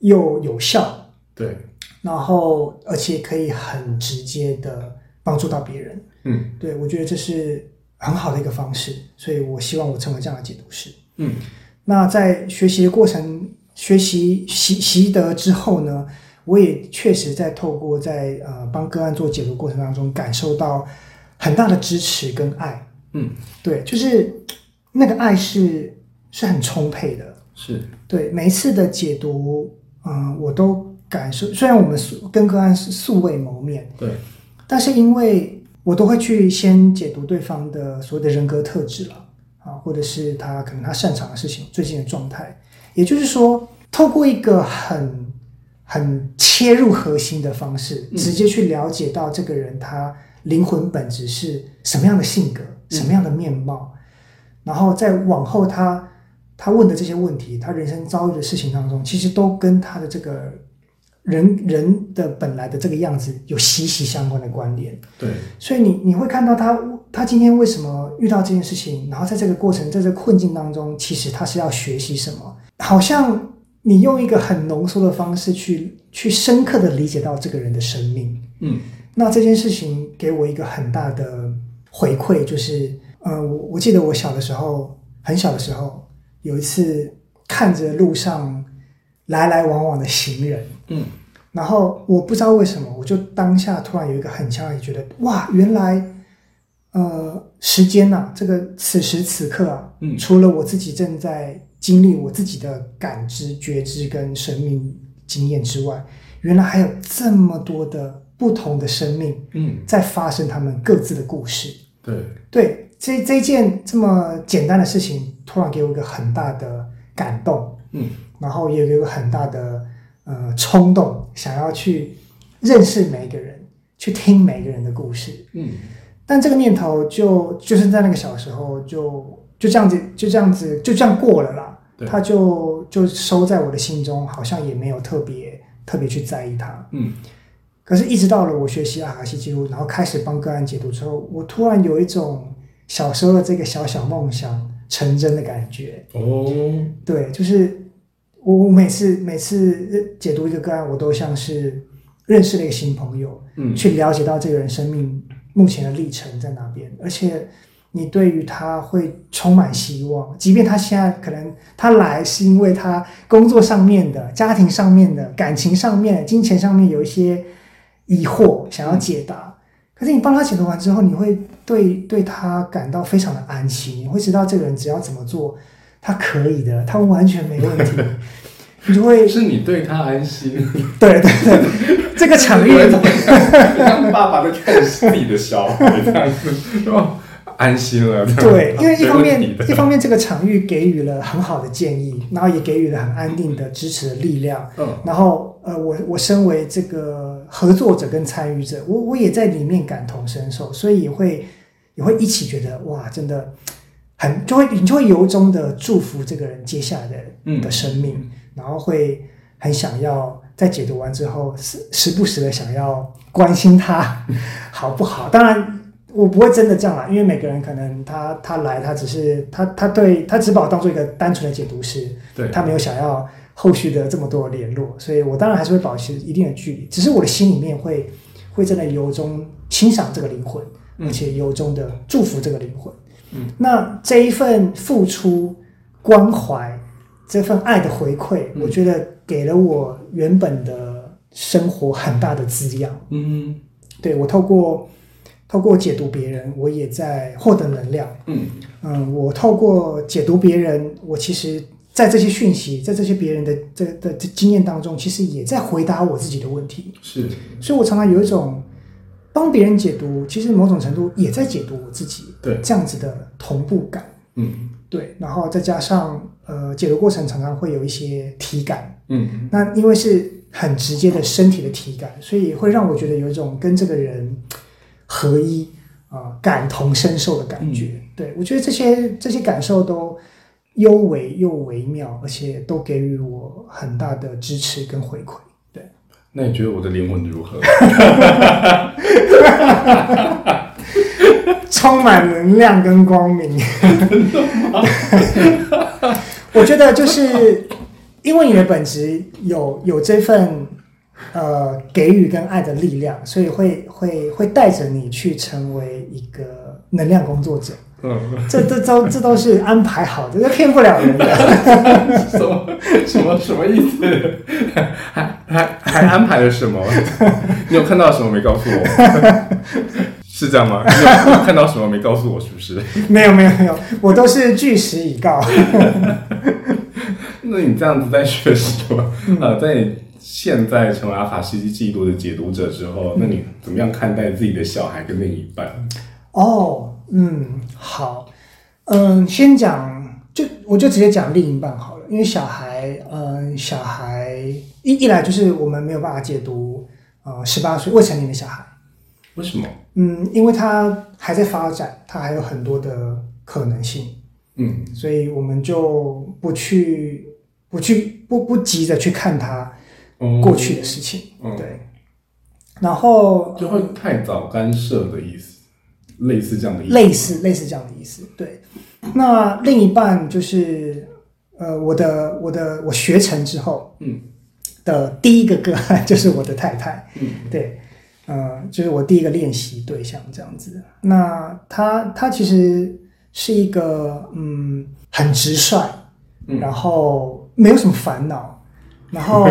又有效。对。然后，而且可以很直接的帮助到别人。嗯，对，我觉得这是很好的一个方式，所以我希望我成为这样的解读师。嗯，那在学习的过程、学习习习得之后呢，我也确实在透过在呃帮个案做解读过程当中，感受到很大的支持跟爱。嗯，对，就是那个爱是是很充沛的。是对每一次的解读，嗯，我都。感受虽然我们素跟个案是素未谋面，对，但是因为我都会去先解读对方的所谓的人格特质了啊，或者是他可能他擅长的事情、最近的状态，也就是说，透过一个很很切入核心的方式，直接去了解到这个人他灵魂本质是什么样的性格、什么样的面貌，然后在往后他他问的这些问题，他人生遭遇的事情当中，其实都跟他的这个。人人的本来的这个样子有息息相关的关联，对，所以你你会看到他他今天为什么遇到这件事情，然后在这个过程在这个困境当中，其实他是要学习什么？好像你用一个很浓缩的方式去去深刻的理解到这个人的生命，嗯，那这件事情给我一个很大的回馈，就是呃，我我记得我小的时候很小的时候，有一次看着路上来来往往的行人，嗯。然后我不知道为什么，我就当下突然有一个很强烈觉得，哇，原来，呃，时间呐，这个此时此刻啊，嗯，除了我自己正在经历我自己的感知、觉知跟生命经验之外，原来还有这么多的不同的生命，嗯，在发生他们各自的故事。对，对，这这件这么简单的事情，突然给我一个很大的感动，嗯，然后也有个很大的。呃，冲动想要去认识每一个人，去听每一个人的故事。嗯，但这个念头就就是在那个小时候就就这样子就这样子就这样过了啦。他就就收在我的心中，好像也没有特别特别去在意他。嗯，可是，一直到了我学习阿卡西记录，然后开始帮个案解读之后，我突然有一种小时候的这个小小梦想，成真的感觉。哦，对，就是我我每次每次解读一个个案，我都像是认识了一个新朋友，嗯去了解到这个人生命目前的历程在哪边，而且你对于他会充满希望，即便他现在可能他来是因为他工作上面的、家庭上面的、感情上面、金钱上面有一些疑惑想要解答，可是你帮他解读完之后，你会对对他感到非常的安心，你会知道这个人只要怎么做，他可以的，他完全没问题，你就会 是你对他安心，对对对，这个场域 当爸爸在看自己的小孩这样子，哦，安心了。对，因为一方面一方面这个场域给予了很好的建议，然后也给予了很安定的支持的力量，嗯然后呃，我我身为这个合作者跟参与者，我我也在里面感同身受，所以也会也会一起觉得哇，真的很就会你就会由衷的祝福这个人接下来的嗯的生命，然后会很想要在解读完之后，时时不时的想要关心他 好不好。当然，我不会真的这样啦，因为每个人可能他他来，他只是他他对他只把我当做一个单纯的解读师，对，他没有想要后续的这么多联络，所以我当然还是会保持一定的距离，只是我的心里面会会真的由衷欣赏这个灵魂，嗯。而且由衷的祝福这个灵魂。嗯，那这一份付出、关怀、这份爱的回馈，嗯。我觉得给了我原本的生活很大的滋养。嗯。对我透过透过解读别人，我也在获得能量。嗯嗯，我透过解读别人，我其实，在这些讯息，在这些别人的这的这经验当中，其实也在回答我自己的问题。是，所以我常常有一种帮别人解读，其实某种程度也在解读我自己对，这样子的同步感。嗯对，然后再加上呃，解读过程常常会有一些体感，嗯那因为是很直接的身体的体感，所以会让我觉得有一种跟这个人合一啊、感同身受的感觉。对我觉得这些这些感受都幽微又微妙，而且都给予我很大的支持跟回馈。对，那你觉得我的灵魂如何？充满能量跟光明。我觉得就是因为你的本质有有这份呃给予跟爱的力量，所以会会会带着你去成为一个能量工作者。嗯，这这都这都是安排好的，这骗不了人的。什么什么什么意思？还还还安排了什么？你有看到什么没告诉我？是这样吗？你有看到什么没告诉我？是不是？没有没有没有，我都是据实以告。那你这样子在学习吗？呃，在你现在成为阿卡西记录的解读者之后，那你怎么样看待自己的小孩跟另一半？哦，嗯，好，嗯，先讲，就我就直接讲另一半好了，因为小孩，嗯，小孩一一来就是我们没有办法解读，呃，十八岁未成年的小孩，为什么？嗯，因为他还在发展，他还有很多的可能性，嗯。所以我们就不去，不去，不不急着去看他哦过去的事情，嗯。对，然后就会太早干涉的意思，类似这样的意思。类似类似这样的意思。对，那另一半就是呃，我的我的我学成之后嗯。的第一个个案就是我的太太，嗯。对，呃，就是我第一个练习对象这样子。那他他其实是一个嗯很直率，嗯。然后没有什么烦恼，然后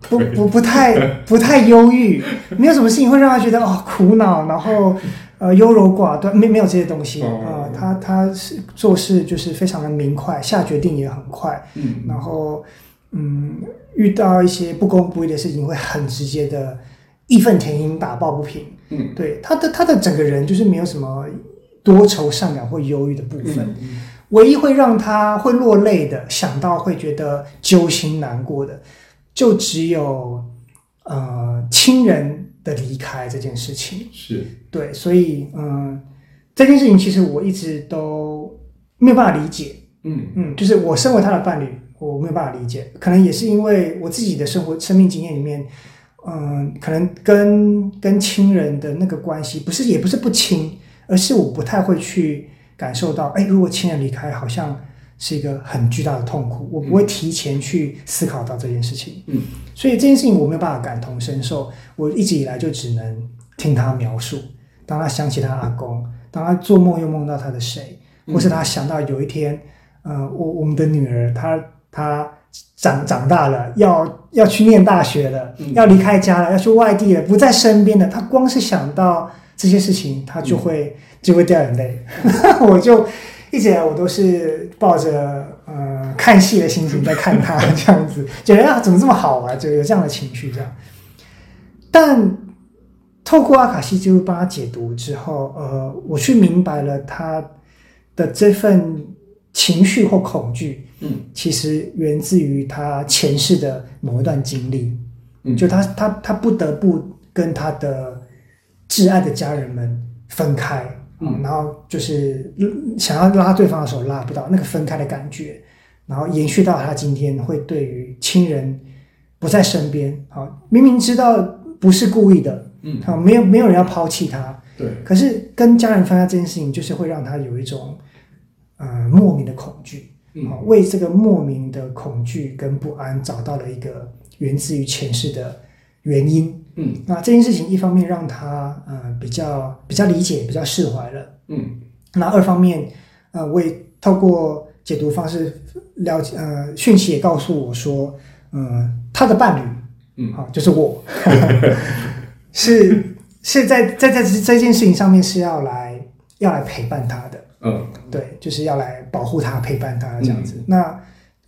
不不不太 不太忧郁，没有什么事情会让他觉得哦 苦恼，然后呃优柔寡断，没没有这些东西。啊、哦他他是做事就是非常的明快，下决定也很快，嗯。然后嗯遇到一些不公不义的事情会很直接的义愤填膺，打抱不平。嗯。对他的他的整个人就是没有什么多愁善感或忧郁的部分。嗯。唯一会让他会落泪的，想到会觉得揪心难过的，就只有呃亲人的离开这件事情。是对，所以嗯，这件事情其实我一直都没有办法理解。嗯嗯，就是我身为他的伴侣，我没有办法理解，可能也是因为我自己的生活生命经验里面，嗯，可能跟跟亲人的那个关系不是也不是不亲，而是我不太会去感受到，哎，如果亲人离开，好像是一个很巨大的痛苦，我不会提前去思考到这件事情。嗯，所以这件事情我没有办法感同身受，我一直以来就只能听他描述。当他想起他阿公，当他做梦又梦到他的谁，或是他想到有一天，呃，我我们的女儿，她她长长大了，要要去念大学了，要离开家了，要去外地了，不在身边了，他光是想到这些事情，他就会就会掉眼泪。我就一直以来我都是抱着呃看戏的心情在看他 这样子，觉得啊怎么这么好玩，就有这样的情绪这样。但透过阿卡西记录帮他解读之后，呃，我去明白了他的这份情绪或恐惧，嗯，其实源自于他前世的某一段经历，嗯就他他他不得不跟他的挚爱的家人们分开，嗯然后就是嗯想要拉对方的手拉不到，那个分开的感觉，然后延续到他今天会对于亲人不在身边，好，明明知道不是故意的，嗯，好，没有没有人要抛弃他，对，可是跟家人分开这件事情，就是会让他有一种呃莫名的恐惧，嗯。好为这个莫名的恐惧跟不安找到了一个源自于前世的原因。嗯。那这件事情一方面让他呃比较比较理解、比较释怀了，嗯。那二方面呃我也透过解读方式了解呃讯息也告诉我说，嗯、他的伴侣嗯。好，就是我，是是在在在这这件事情上面是要来要来陪伴他的，嗯。对，就是要来保护他、陪伴他这样子。那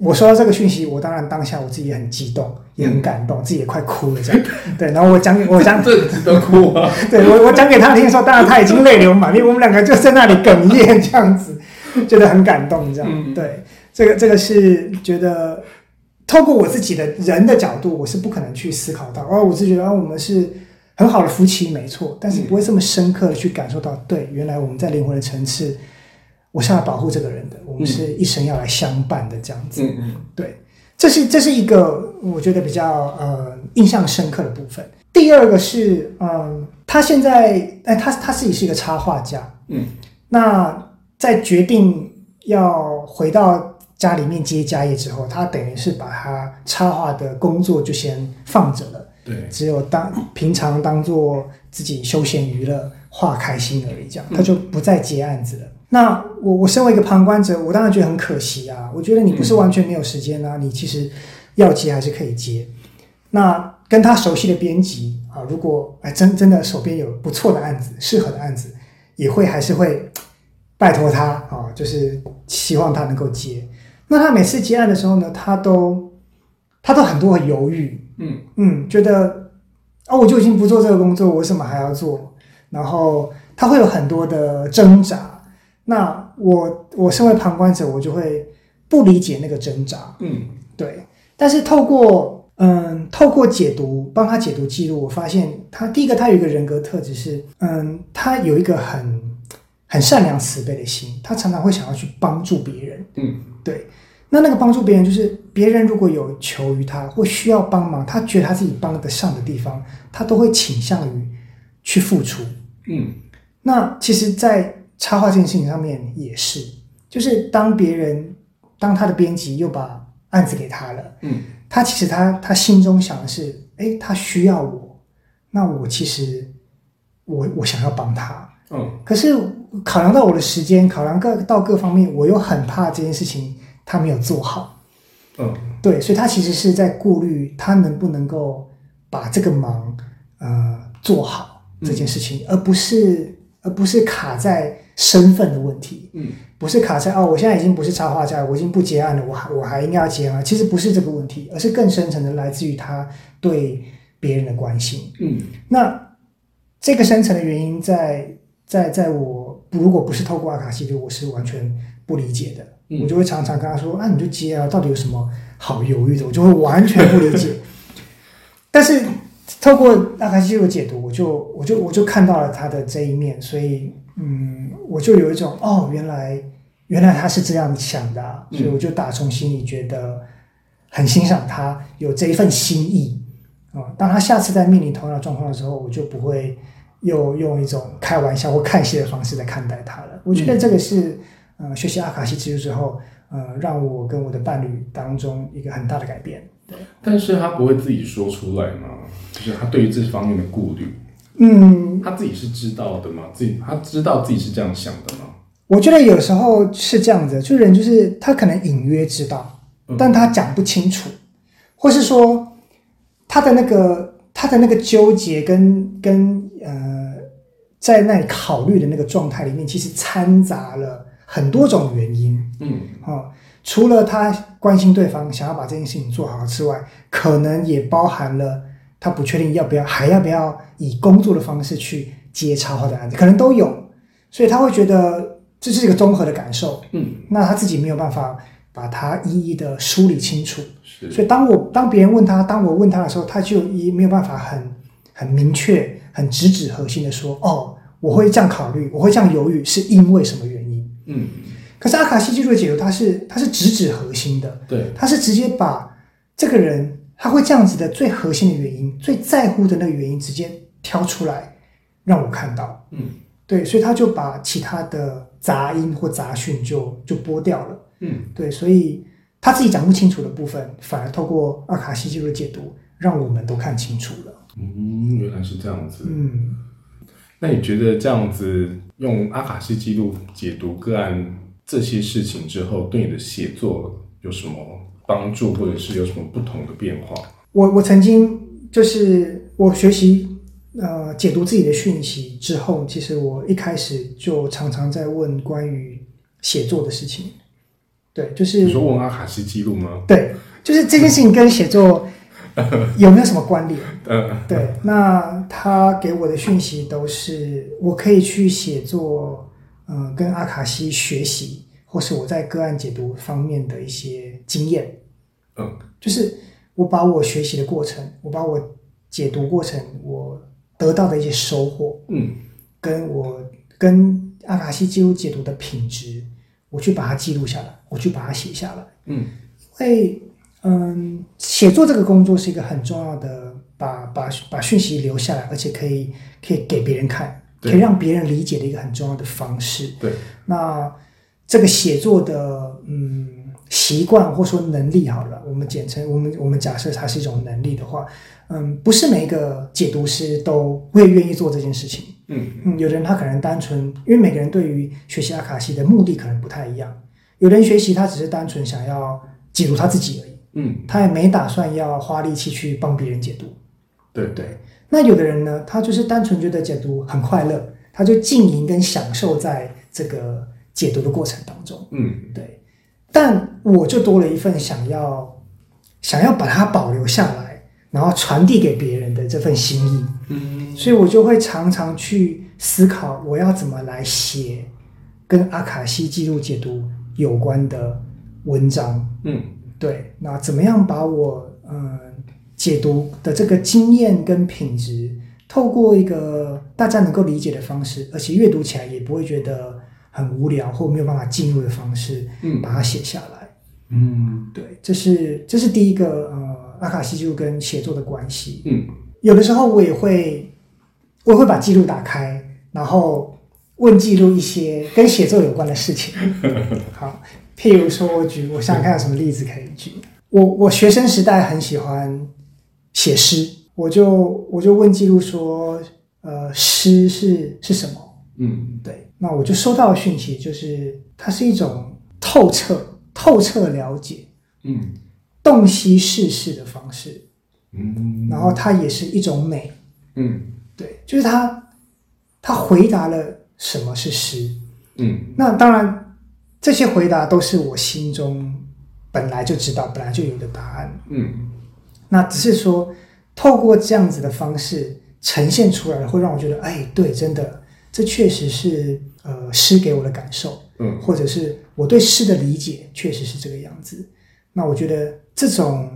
我收到这个讯息，我当然当下我自己也很激动，也很感动，自己也快哭了这样。对，然后我讲给我讲，这值得哭啊！对我我讲给他听的时候，当然他已经泪流满面，我们两个就在那里哽咽这样子，觉得很感动这样。嗯对，这个这个是觉得透过我自己的人的角度，我是不可能去思考到，哦，我是觉得哦我们是很好的夫妻，没错，但是不会这么深刻的去感受到，对，原来我们在灵魂的层次，我是要保护这个人的，我们是一生要来相伴的这样子。嗯嗯对，这是这是一个我觉得比较呃印象深刻的部分。第二个是，嗯，他现在，哎，他他自己是一个插画家，嗯那在决定要回到家里面接家业之后，他等于是把他插画的工作就先放着了，对，只有当平常当做自己休闲娱乐、画开心而已，这样他就不再接案子了。那我我身为一个旁观者，我当然觉得很可惜啊。我觉得你不是完全没有时间啊，你其实要接还是可以接。那跟他熟悉的编辑啊，如果哎真真的手边有不错的案子、适合的案子，也会还是会拜托他啊，就是希望他能够接。那他每次接案的时候呢，他都他都很多很犹豫，嗯嗯，觉得哦，我就已经不做这个工作，我为什么还要做？然后他会有很多的挣扎。那我我身为旁观者，我就会不理解那个挣扎。嗯对，但是透过嗯，透过解读，帮他解读记录，我发现他第一个，他有一个人格特质是，嗯，他有一个很很善良慈悲的心，他常常会想要去帮助别人。嗯对，那那个帮助别人，就是别人如果有求于他或需要帮忙，他觉得他自己帮得上的地方，他都会倾向于去付出。嗯那其实，在插画这件事情上面也是，就是当别人当他的编辑又把案子给他了，嗯。他其实他他心中想的是，哎，他需要我，那我其实我我想要帮他，嗯。可是考量到我的时间，考量各到各方面，我又很怕这件事情他没有做好，嗯。对，所以他其实是在顾虑他能不能够把这个忙呃做好这件事情，而不是而不是卡在身份的问题，嗯不是卡在哦，我现在已经不是插画家了，我已经不结案了，我还我还应该要结案，其实不是这个问题，而是更深层的来自于他对别人的关心。嗯那这个深层的原因在，在在我如果不是透过阿卡西就我是完全不理解的。嗯我就会常常跟他说：“啊，你就接啊，到底有什么好犹豫的？”我就会完全不理解。但是透过阿卡西的解读，我就我就我就看到了他的这一面，所以嗯，我就有一种哦，原来原来他是这样想的、所以我就打从心里觉得很欣赏他有这一份心意啊、当他下次再面临同样的状况的时候，我就不会又用一种开玩笑或看戏的方式来看待他了。我觉得这个是呃学习阿卡西记录之后，呃让我跟我的伴侣当中一个很大的改变。对，但是他不会自己说出来吗？就是他对于这方面的顾虑，嗯，他自己是知道的吗？自己他知道自己是这样想的吗？我觉得有时候是这样子，就人就是他可能隐约知道，但他讲不清楚，或是说他的那个他的那个纠结跟跟呃在那里考虑的那个状态里面，其实掺杂了很多种原因。嗯，哦，除了他关心对方，想要把这件事情做好之外，可能也包含了他不确定要不要还要不要以工作的方式去接超他的案子，可能都有，所以他会觉得这是一个综合的感受。嗯，那他自己没有办法把它一一的梳理清楚，是，所以当我当别人问他，当我问他的时候，他就一没有办法很很明确、很直指核心的说，哦，我会这样考虑，我会这样犹豫，是因为什么原因？嗯，可是阿卡西记录的解读，它是它是直指核心的，对，它是直接把这个人他会这样子的最核心的原因、最在乎的那个原因直接挑出来让我看到。嗯，对，所以他就把其他的杂音或杂讯就就剥掉了。嗯，对，所以他自己讲不清楚的部分，反而透过阿卡西记录的解读，让我们都看清楚了。嗯，原来是这样子。嗯，那你觉得这样子用阿卡西记录解读个案这些事情之后，对你的写作有什么帮助，或者是有什么不同的变化？我我曾经就是我学习呃解读自己的讯息之后，其实我一开始就常常在问关于写作的事情。对，就是你说问阿卡西记录吗？对，就是这件事情跟写作 有没有什么关联？嗯对，那他给我的讯息都是我可以去写作，嗯、跟阿卡西学习，或是我在个案解读方面的一些经验。嗯，就是我把我学习的过程，我把我解读过程，我得到的一些收获，嗯。跟我跟阿卡西记录解读的品质，我去把它记录下来，我去把它写下来。嗯。因为嗯，写作这个工作是一个很重要的，把把把讯息留下来，而且可以可以给别人看，可以让别人理解的一个很重要的方式。对，那这个写作的嗯习惯或说能力好了，我们简称我们我们假设它是一种能力的话，嗯，不是每一个解读师都会愿意做这件事情。嗯嗯，有的人他可能单纯，因为每个人对于学习阿卡西的目的可能不太一样。有的人学习他只是单纯想要解读他自己而已，嗯，他也没打算要花力气去帮别人解读。对对，那有的人呢，他就是单纯觉得解读很快乐，他就经营跟享受在这个解读的过程当中。嗯对，但我就多了一份想要想要把它保留下来，然后传递给别人的这份心意。嗯所以我就会常常去思考，我要怎么来写跟阿卡西记录解读有关的文章。嗯对，那怎么样把我嗯解读的这个经验跟品质，透过一个大家能够理解的方式，而且阅读起来也不会觉得很无聊或没有办法进入的方式，嗯把它写下来。嗯对，这是这是第一个呃阿卡西记录跟写作的关系。嗯有的时候我也会，我也会把记录打开，然后问记录一些跟写作有关的事情。好，譬如说，我举，我想想看有什么例子可以举。我我学生时代很喜欢写诗，我就我就问记录说，呃，诗是是什么？嗯对，那我就收到的讯息就是，它是一种透彻、透彻了解、嗯洞悉世事的方式，嗯，然后它也是一种美。嗯对，就是它，他回答了什么是诗。嗯那当然，这些回答都是我心中本来就知道、本来就有的答案。嗯那只是说，透过这样子的方式呈现出来，会让我觉得，哎，对，真的，这确实是呃诗给我的感受，嗯。或者是我对诗的理解，确实是这个样子。那我觉得这种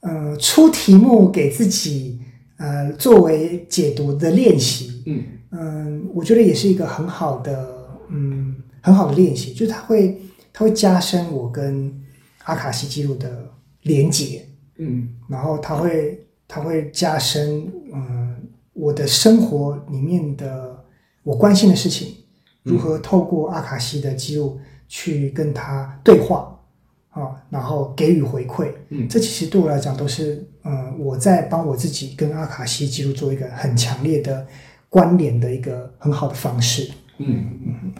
呃出题目给自己呃作为解读的练习，嗯。嗯，我觉得也是一个很好的，嗯，很好的练习，就是它会，它会加深我跟阿卡西记录的连结，嗯。然后它会，它会加深，嗯，我的生活里面的我关心的事情，如何透过阿卡西的记录去跟他对话啊，然后给予回馈。嗯这其实对我来讲都是，嗯，我在帮我自己跟阿卡西记录做一个很强烈的关联的一个很好的方式。嗯，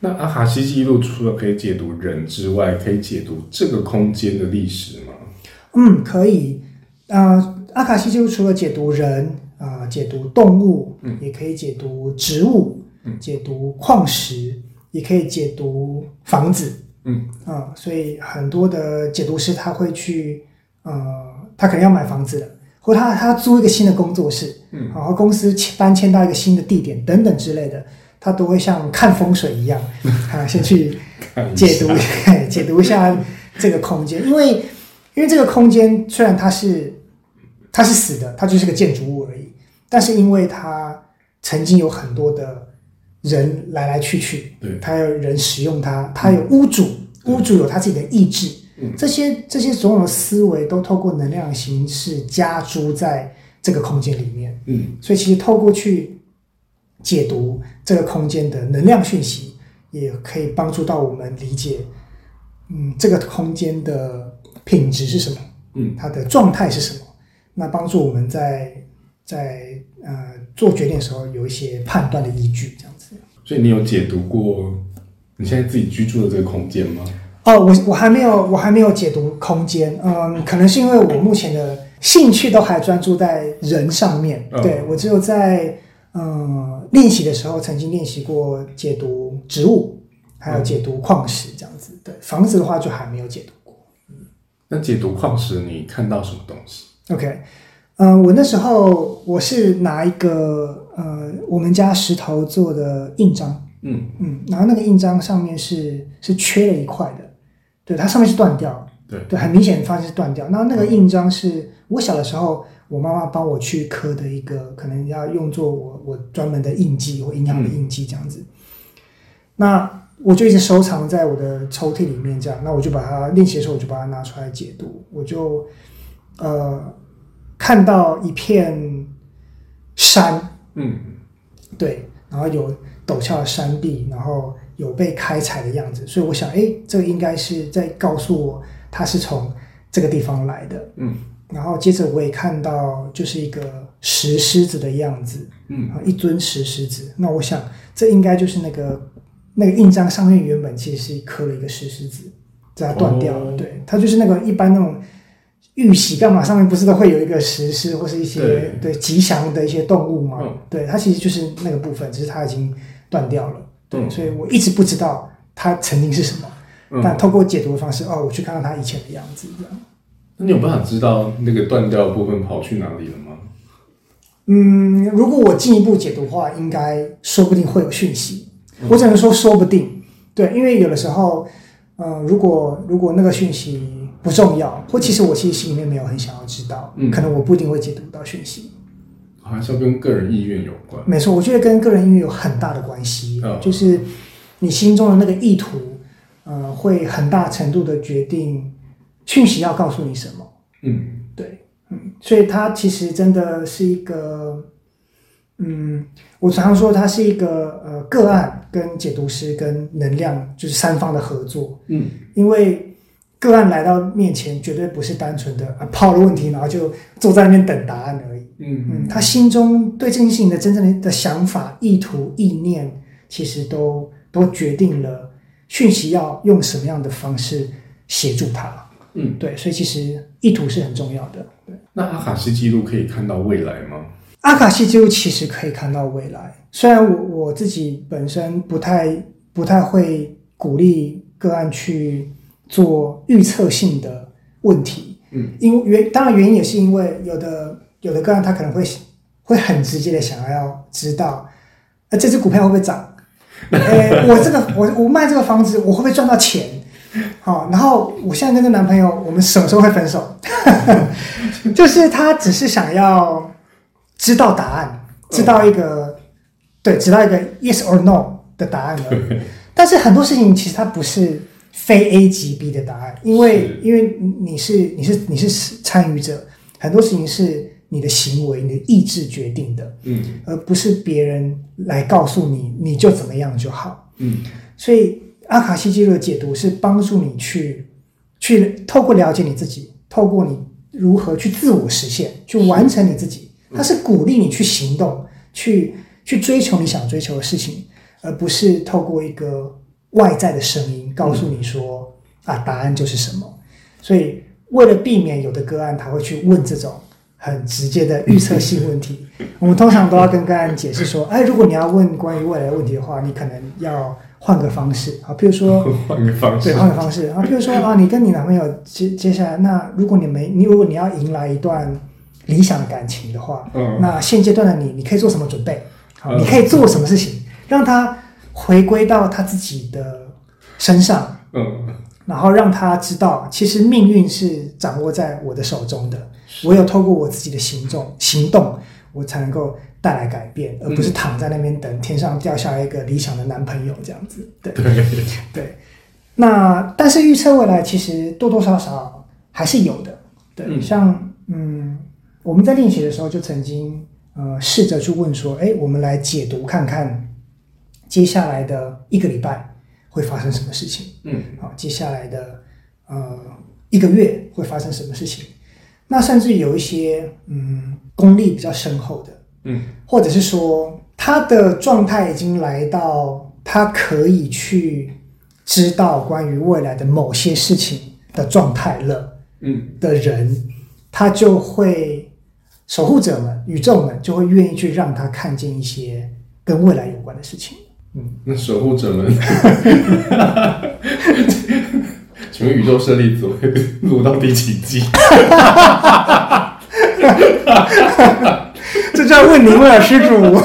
那阿卡西记录除了可以解读人之外，可以解读这个空间的历史吗？嗯，可以。呃，阿卡西记录除了解读人啊、解读动物，嗯也可以解读植物，嗯解读矿石，也可以解读房子。嗯。啊、所以很多的解读师他会去，呃，他可能要买房子了，或他他租一个新的工作室，嗯。然后公司迁搬迁到一个新的地点等等之类的，他都会像看风水一样，啊，先去解读 解读一下这个空间，因为因为这个空间虽然它是它是死的，它就是个建筑物而已，但是因为它曾经有很多的人来来去去，对。它有人使用它，它有屋主，嗯屋主有他自己的意志，嗯。这些这些所有的思维都透过能量形式加诸在这个空间里面。嗯。所以其实透过去解读这个空间的能量讯息，也可以帮助到我们理解，嗯，这个空间的品质是什么，嗯。它的状态是什么，那帮助我们在在呃做决定的时候有一些判断的依据，这样。子。所以你有解读过你现在自己居住的这个空间吗？哦，我我还没有，我还没有解读空间。嗯，可能是因为我目前的兴趣都还专注在人上面。嗯对我只有在嗯练习的时候，曾经练习过解读植物，还有解读矿石这样子。对，房子的话就还没有解读过。那解读矿石，你看到什么东西？OK，嗯、我那时候我是拿一个呃我们家石头做的印章，嗯嗯，然后那个印章上面是是缺了一块的，对，它上面是断掉的。对，对，很明显发现是断掉。那那个印章是我小的时候，我妈妈帮我去刻的一个，可能要用作我我专门的印记或银行的印记这样子。那我就一直收藏在我的抽屉里面，这样。那我就把它练习的时候，我就把它拿出来解读。我就呃看到一片山，嗯对，然后有陡峭的山壁，然后有被开采的样子，所以我想，哎，这个应该是在告诉我它是从这个地方来的。嗯然后接着我也看到就是一个石狮子的样子，嗯啊，一尊石狮子。那我想，这应该就是那个那个印章上面原本其实是刻了一个石狮子，这它断掉了。哦对，它就是那个一般那种玉玺干嘛上面不是都会有一个石狮或是一些对对吉祥的一些动物吗？嗯对，它其实就是那个部分，只是它已经断掉了。对，嗯所以我一直不知道它曾经是什么，但嗯，透过解读的方式，哦，我去看到它以前的样子，这样。那你有办法知道那个断掉的部分跑去哪里了吗？嗯，如果我进一步解读的话，应该说不定会有讯息。嗯我只能说说不定，对，因为有的时候，呃，如果如果那个讯息不重要，或其实我其实心里面没有很想要知道，嗯可能我不一定会解读到讯息。还是要跟个人意愿有关。没错，我觉得跟个人意愿有很大的关系，嗯就是你心中的那个意图，呃，会很大程度的决定讯息要告诉你什么。嗯对，嗯，所以它其实真的是一个，嗯，我常说它是一个呃个案跟解读师跟能量就是三方的合作，嗯因为个案来到面前绝对不是单纯的啊抛了问题，然后就坐在那边等答案而已。嗯嗯，他心中对这件事情的真正的的想法、意图、意念，其实都都决定了讯息要用什么样的方式协助他。嗯，对，所以其实意图是很重要的。对，那阿卡西记录可以看到未来吗？阿卡西记录其实可以看到未来，虽然我我自己本身不太不太会鼓励个案去做预测性的问题，嗯，因为原当然原因也是因为有的有的个案他可能会会很直接的想要知道，呃，这只股票会不会涨？呃，我这个我我卖这个房子我会不会赚到钱？好，然后我现在跟这男朋友，我们什么时候会分手？就是他只是想要知道答案，知道一个、对，知道一个 yes or no 的答案而已。但是很多事情其实它不是非 A 即 B 的答案，因为因为你是你是你是参与者，很多事情是你的行为、你的意志决定的，嗯而不是别人来告诉你你就怎么样就好。嗯所以阿卡西记录的解读是帮助你去去透过了解你自己，透过你如何去自我实现，去完成你自己。它是鼓励你去行动，去去追求你想追求的事情，而不是透过一个外在的声音告诉你说、啊答案就是什么。所以为了避免有的个案他会去问这种很直接的预测性问题，我们通常都要跟个案解释说，哎，如果你要问关于未来的问题的话，你可能要换个方式啊，比如说。换个方式对，，换个方式啊，比如说 啊，你跟你男朋友接接下来，那如果你没你，如果你要迎来一段理想的感情的话，嗯那现阶段的你，你可以做什么准备？好，嗯你可以做什么事情，让他回归到他自己的身上，嗯然后让他知道，其实命运是掌握在我的手中的。我有透过我自己的行动行动，我才能够带来改变，而不是躺在那边等天上掉下来一个理想的男朋友这样子。对。对，对，那但是预测未来其实多多少少还是有的。对，嗯像嗯，我们在练习的时候就曾经呃试着去问说，哎，我们来解读看看接下来的一个礼拜会发生什么事情。嗯好，接下来的呃一个月会发生什么事情？那甚至有一些嗯功力比较深厚的，嗯或者是说他的状态已经来到他可以去知道关于未来的某些事情的状态了嗯的人，他就会守护者们、宇宙们就会愿意去让他看见一些跟未来有关的事情。嗯，那守护者们，请问宇宙舍利子会录到第几季？这就要问您了，施主。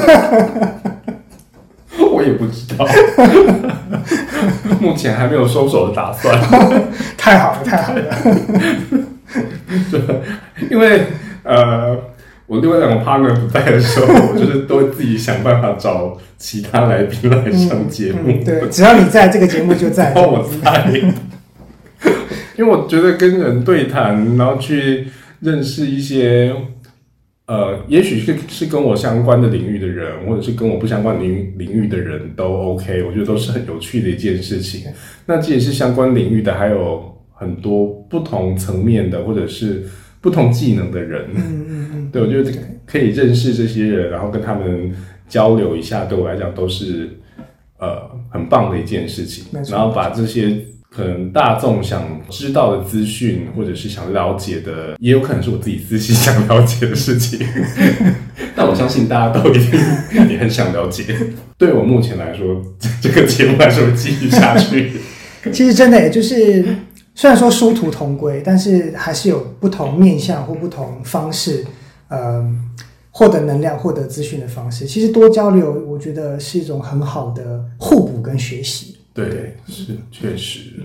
我也不知道，目前还没有收手的打算。太好了，太好了。因为呃，我另外两个 partner 不在的时候，我就是都会自己想办法找其他来宾来上节目。嗯，对，只要你在这个节目就在。哦我在，因为我觉得跟人对谈，然后去认识一些呃，也许是是跟我相关的领域的人，或者是跟我不相关领域领域的人都 OK，我觉得都是很有趣的一件事情。那既然是相关领域的，还有很多不同层面的，或者是不同技能的人，嗯嗯嗯，对我觉得可以认识这些人，然后跟他们交流一下，对我来讲都是呃很棒的一件事情然后把这些可能大众想知道的资讯，或者是想了解的，也有可能是我自己私心想了解的事情。但我相信大家都一定也很想了解。对我目前来说，这个节目还是会继续下去。其实真的也就是，虽然说殊途同归，但是还是有不同面向或不同方式，呃，获得能量、获得资讯的方式。其实多交流，我觉得是一种很好的互补跟学习。对，是确实。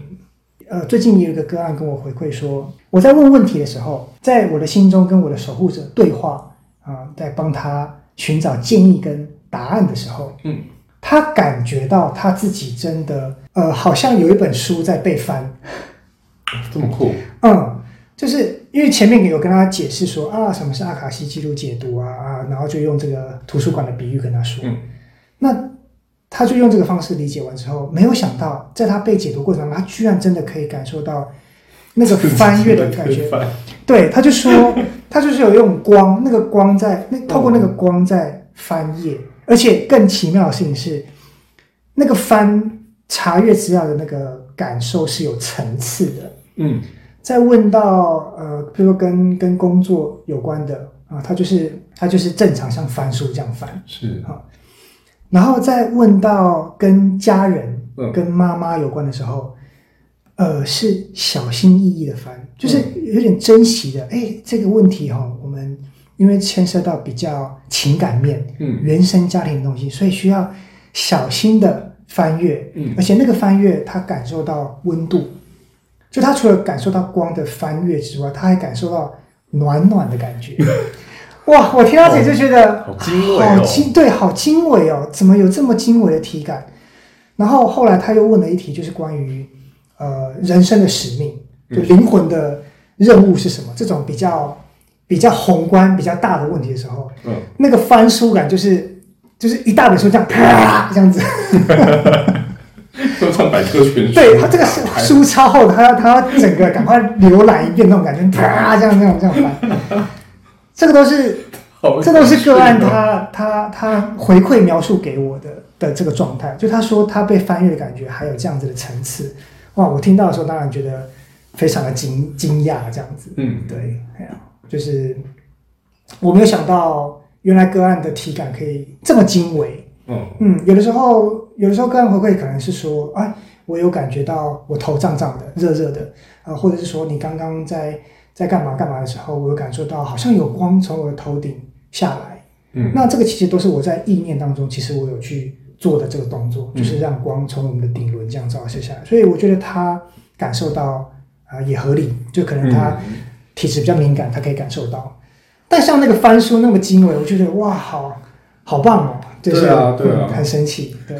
呃，最近有一个个案跟我回馈说，我在问问题的时候，在我的心中跟我的守护者对话啊、在帮他寻找建议跟答案的时候，嗯，他感觉到他自己真的呃，好像有一本书在被翻，这么酷，嗯，就是因为前面有跟他解释说啊，什么是阿卡西记录解读啊啊，然后就用这个图书馆的比喻跟他说，嗯那他就用这个方式理解完之后，没有想到在他被解读过程中，他居然真的可以感受到那个 翻阅的感觉。对，他就说他就是有用光，那个光在那透过那个光在翻页，而且更奇妙的事情是，那个翻查阅资料的那个感受是有层次的。嗯。再问到呃，比如说跟跟工作有关的啊，他就是他就是正常像翻书这样翻，是。然后再问到跟家人、嗯。跟妈妈有关的时候，呃，是小心翼翼的翻，就是有点珍惜的。哎、这个问题哈、我们因为牵涉到比较情感面、嗯。原生家庭的东西，所以需要小心的翻阅，嗯。而且那个翻阅他感受到温度，就他除了感受到光的翻阅之外，他还感受到暖暖的感觉。哇！我听到这里就觉得好精对，好精微哦！怎么有这么精微的体感？然后后来他又问了一题，就是关于呃人生的使命，就灵魂的任务是什么？这种比较比较宏观、比较大的问题的时候，嗯，那个翻书感就是就是一大本书这样啪这样子。都像百科全书。对他这个书书超厚的，他要他要整个赶快浏览一遍那种感觉，啪这样这样这样翻。这个都是好这都是个案他他他回馈描述给我的的这个状态，就他说他被翻阅的感觉还有这样子的层次，哇！我听到的时候当然觉得非常的惊惊讶，这样子，嗯，对，哎呀，就是我没有想到原来个案的体感可以这么精微，嗯嗯，有的时候有的时候个案回馈可能是说，哎，我有感觉到我头胀胀的、热热的，啊、或者是说你刚刚在在干嘛干嘛的时候，我有感受到好像有光从我的头顶下来。嗯，那这个其实都是我在意念当中，其实我有去做的这个动作，嗯就是让光从我们的顶轮这样照射下来。所以我觉得他感受到啊、也合理，就可能他嗯体质比较敏感，他可以感受到。但像那个翻书那么精微，我觉得哇，好好棒哦，就是对啊对啊。嗯很神奇，对，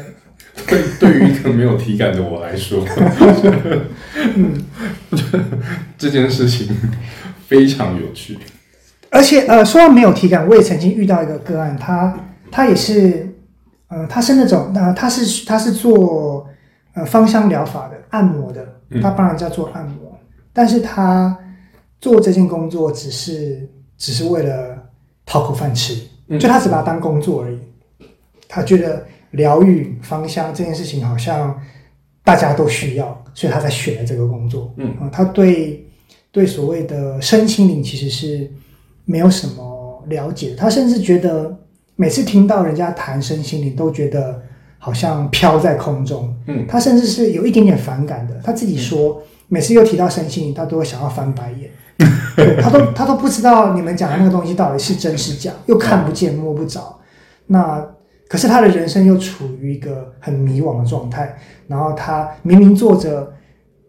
对，对于一个没有体感的我来说，嗯，这件事情非常有趣。而且呃，说到没有体感，我也曾经遇到一个个案，他他也是，呃，他是那种，呃，他是他是做呃芳香疗法的按摩的，嗯。他帮人家做按摩，但是他做这件工作只是只是为了讨口饭吃，嗯。就他只把它当工作而已。他觉得疗愈芳香这件事情好像大家都需要，所以他才选了这个工作。嗯啊，他对对所谓的身心灵其实是没有什么了解，他甚至觉得每次听到人家谈身心灵，都觉得好像飘在空中。嗯他甚至是有一点点反感的。他自己说，每次又提到身心灵，他都会想要翻白眼。他都他都不知道你们讲的那个东西到底是真是假，又看不见摸不着。那可是他的人生又处于一个很迷惘的状态，然后他明明做着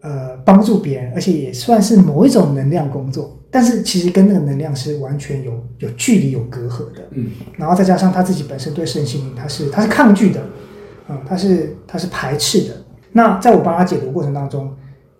呃帮助别人，而且也算是某一种能量工作，但是其实跟那个能量是完全有有距离、有隔阂的。嗯然后再加上他自己本身对身心灵他是他是抗拒的，嗯，他是他是排斥的。那在我帮他解读过程当中，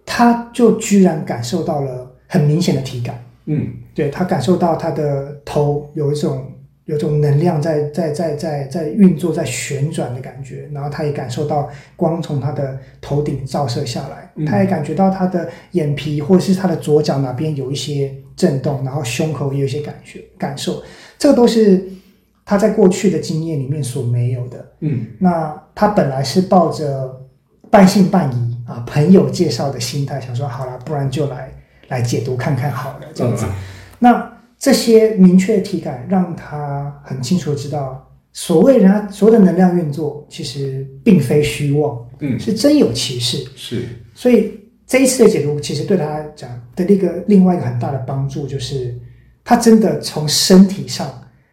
他就居然感受到了很明显的体感。嗯对他感受到他的头有一种有一种能量在在在在在运作在旋转的感觉，然后他也感受到光从他的头顶照射下来，嗯他也感觉到他的眼皮或者是他的左脚哪边有一些震动，然后胸口也有一些感觉感受，这个都是他在过去的经验里面所没有的。嗯那他本来是抱着半信半疑啊，朋友介绍的心态，想说好了，不然就来来解读看看好了，这样子。那这些明确的体感，让他很清楚的知道，所谓人家所有的能量运作，其实并非虚妄，嗯是真有其事。是所以这一次的解读，其实对他来讲的一个另外一个很大的帮助，就是他真的从身体上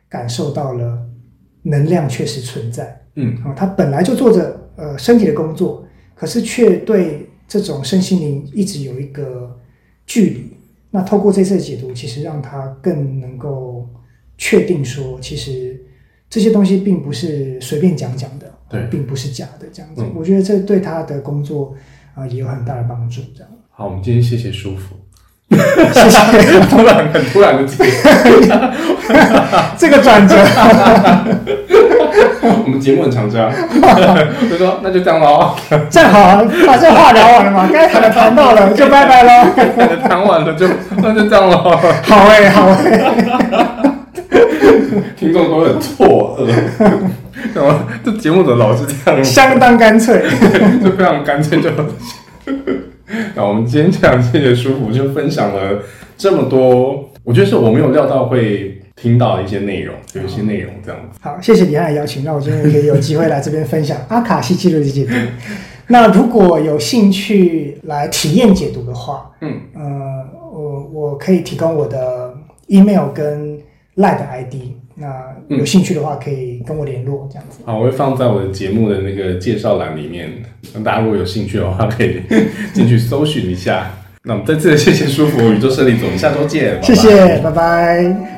感受到了能量确实存在。嗯啊、他本来就做着呃身体的工作，可是却对这种身心灵一直有一个距离。那透过这次的解读，其实让他更能够确定说，其实这些东西并不是随便讲讲的，对并不是假的这样子。嗯我觉得这对他的工作啊、也有很大的帮助。这样，好，我们今天谢谢舒服。谢谢 突然很突然的 这个转折。我们节目很常这样，就说那就这样喽，正好把这话聊完了嘛，该谈的谈到了，就拜拜喽。谈完了就那就这样喽。好哎、好哎、听众都很错愕，然后这节目怎么老是这样？相当干脆。就非常干脆就。那我们今天这样，谢谢舒服，就分享了这么多，我觉得是我没有料到会听到一些内容，有一些内容这样子。好，谢谢李安的邀请，让我今天可以有机会来这边分享阿卡西记录的解读。那如果有兴趣来体验解读的话，嗯，呃，我我可以提供我的 email 跟 line 的 ID，那有兴趣的话可以跟我联络，这样子。好，我会放在我的节目的那个介绍栏里面，那大家如果有兴趣的话，可以进去搜寻一下。那我们再次谢谢舒服宇宙胜利总，下周见，拜拜谢谢，拜拜。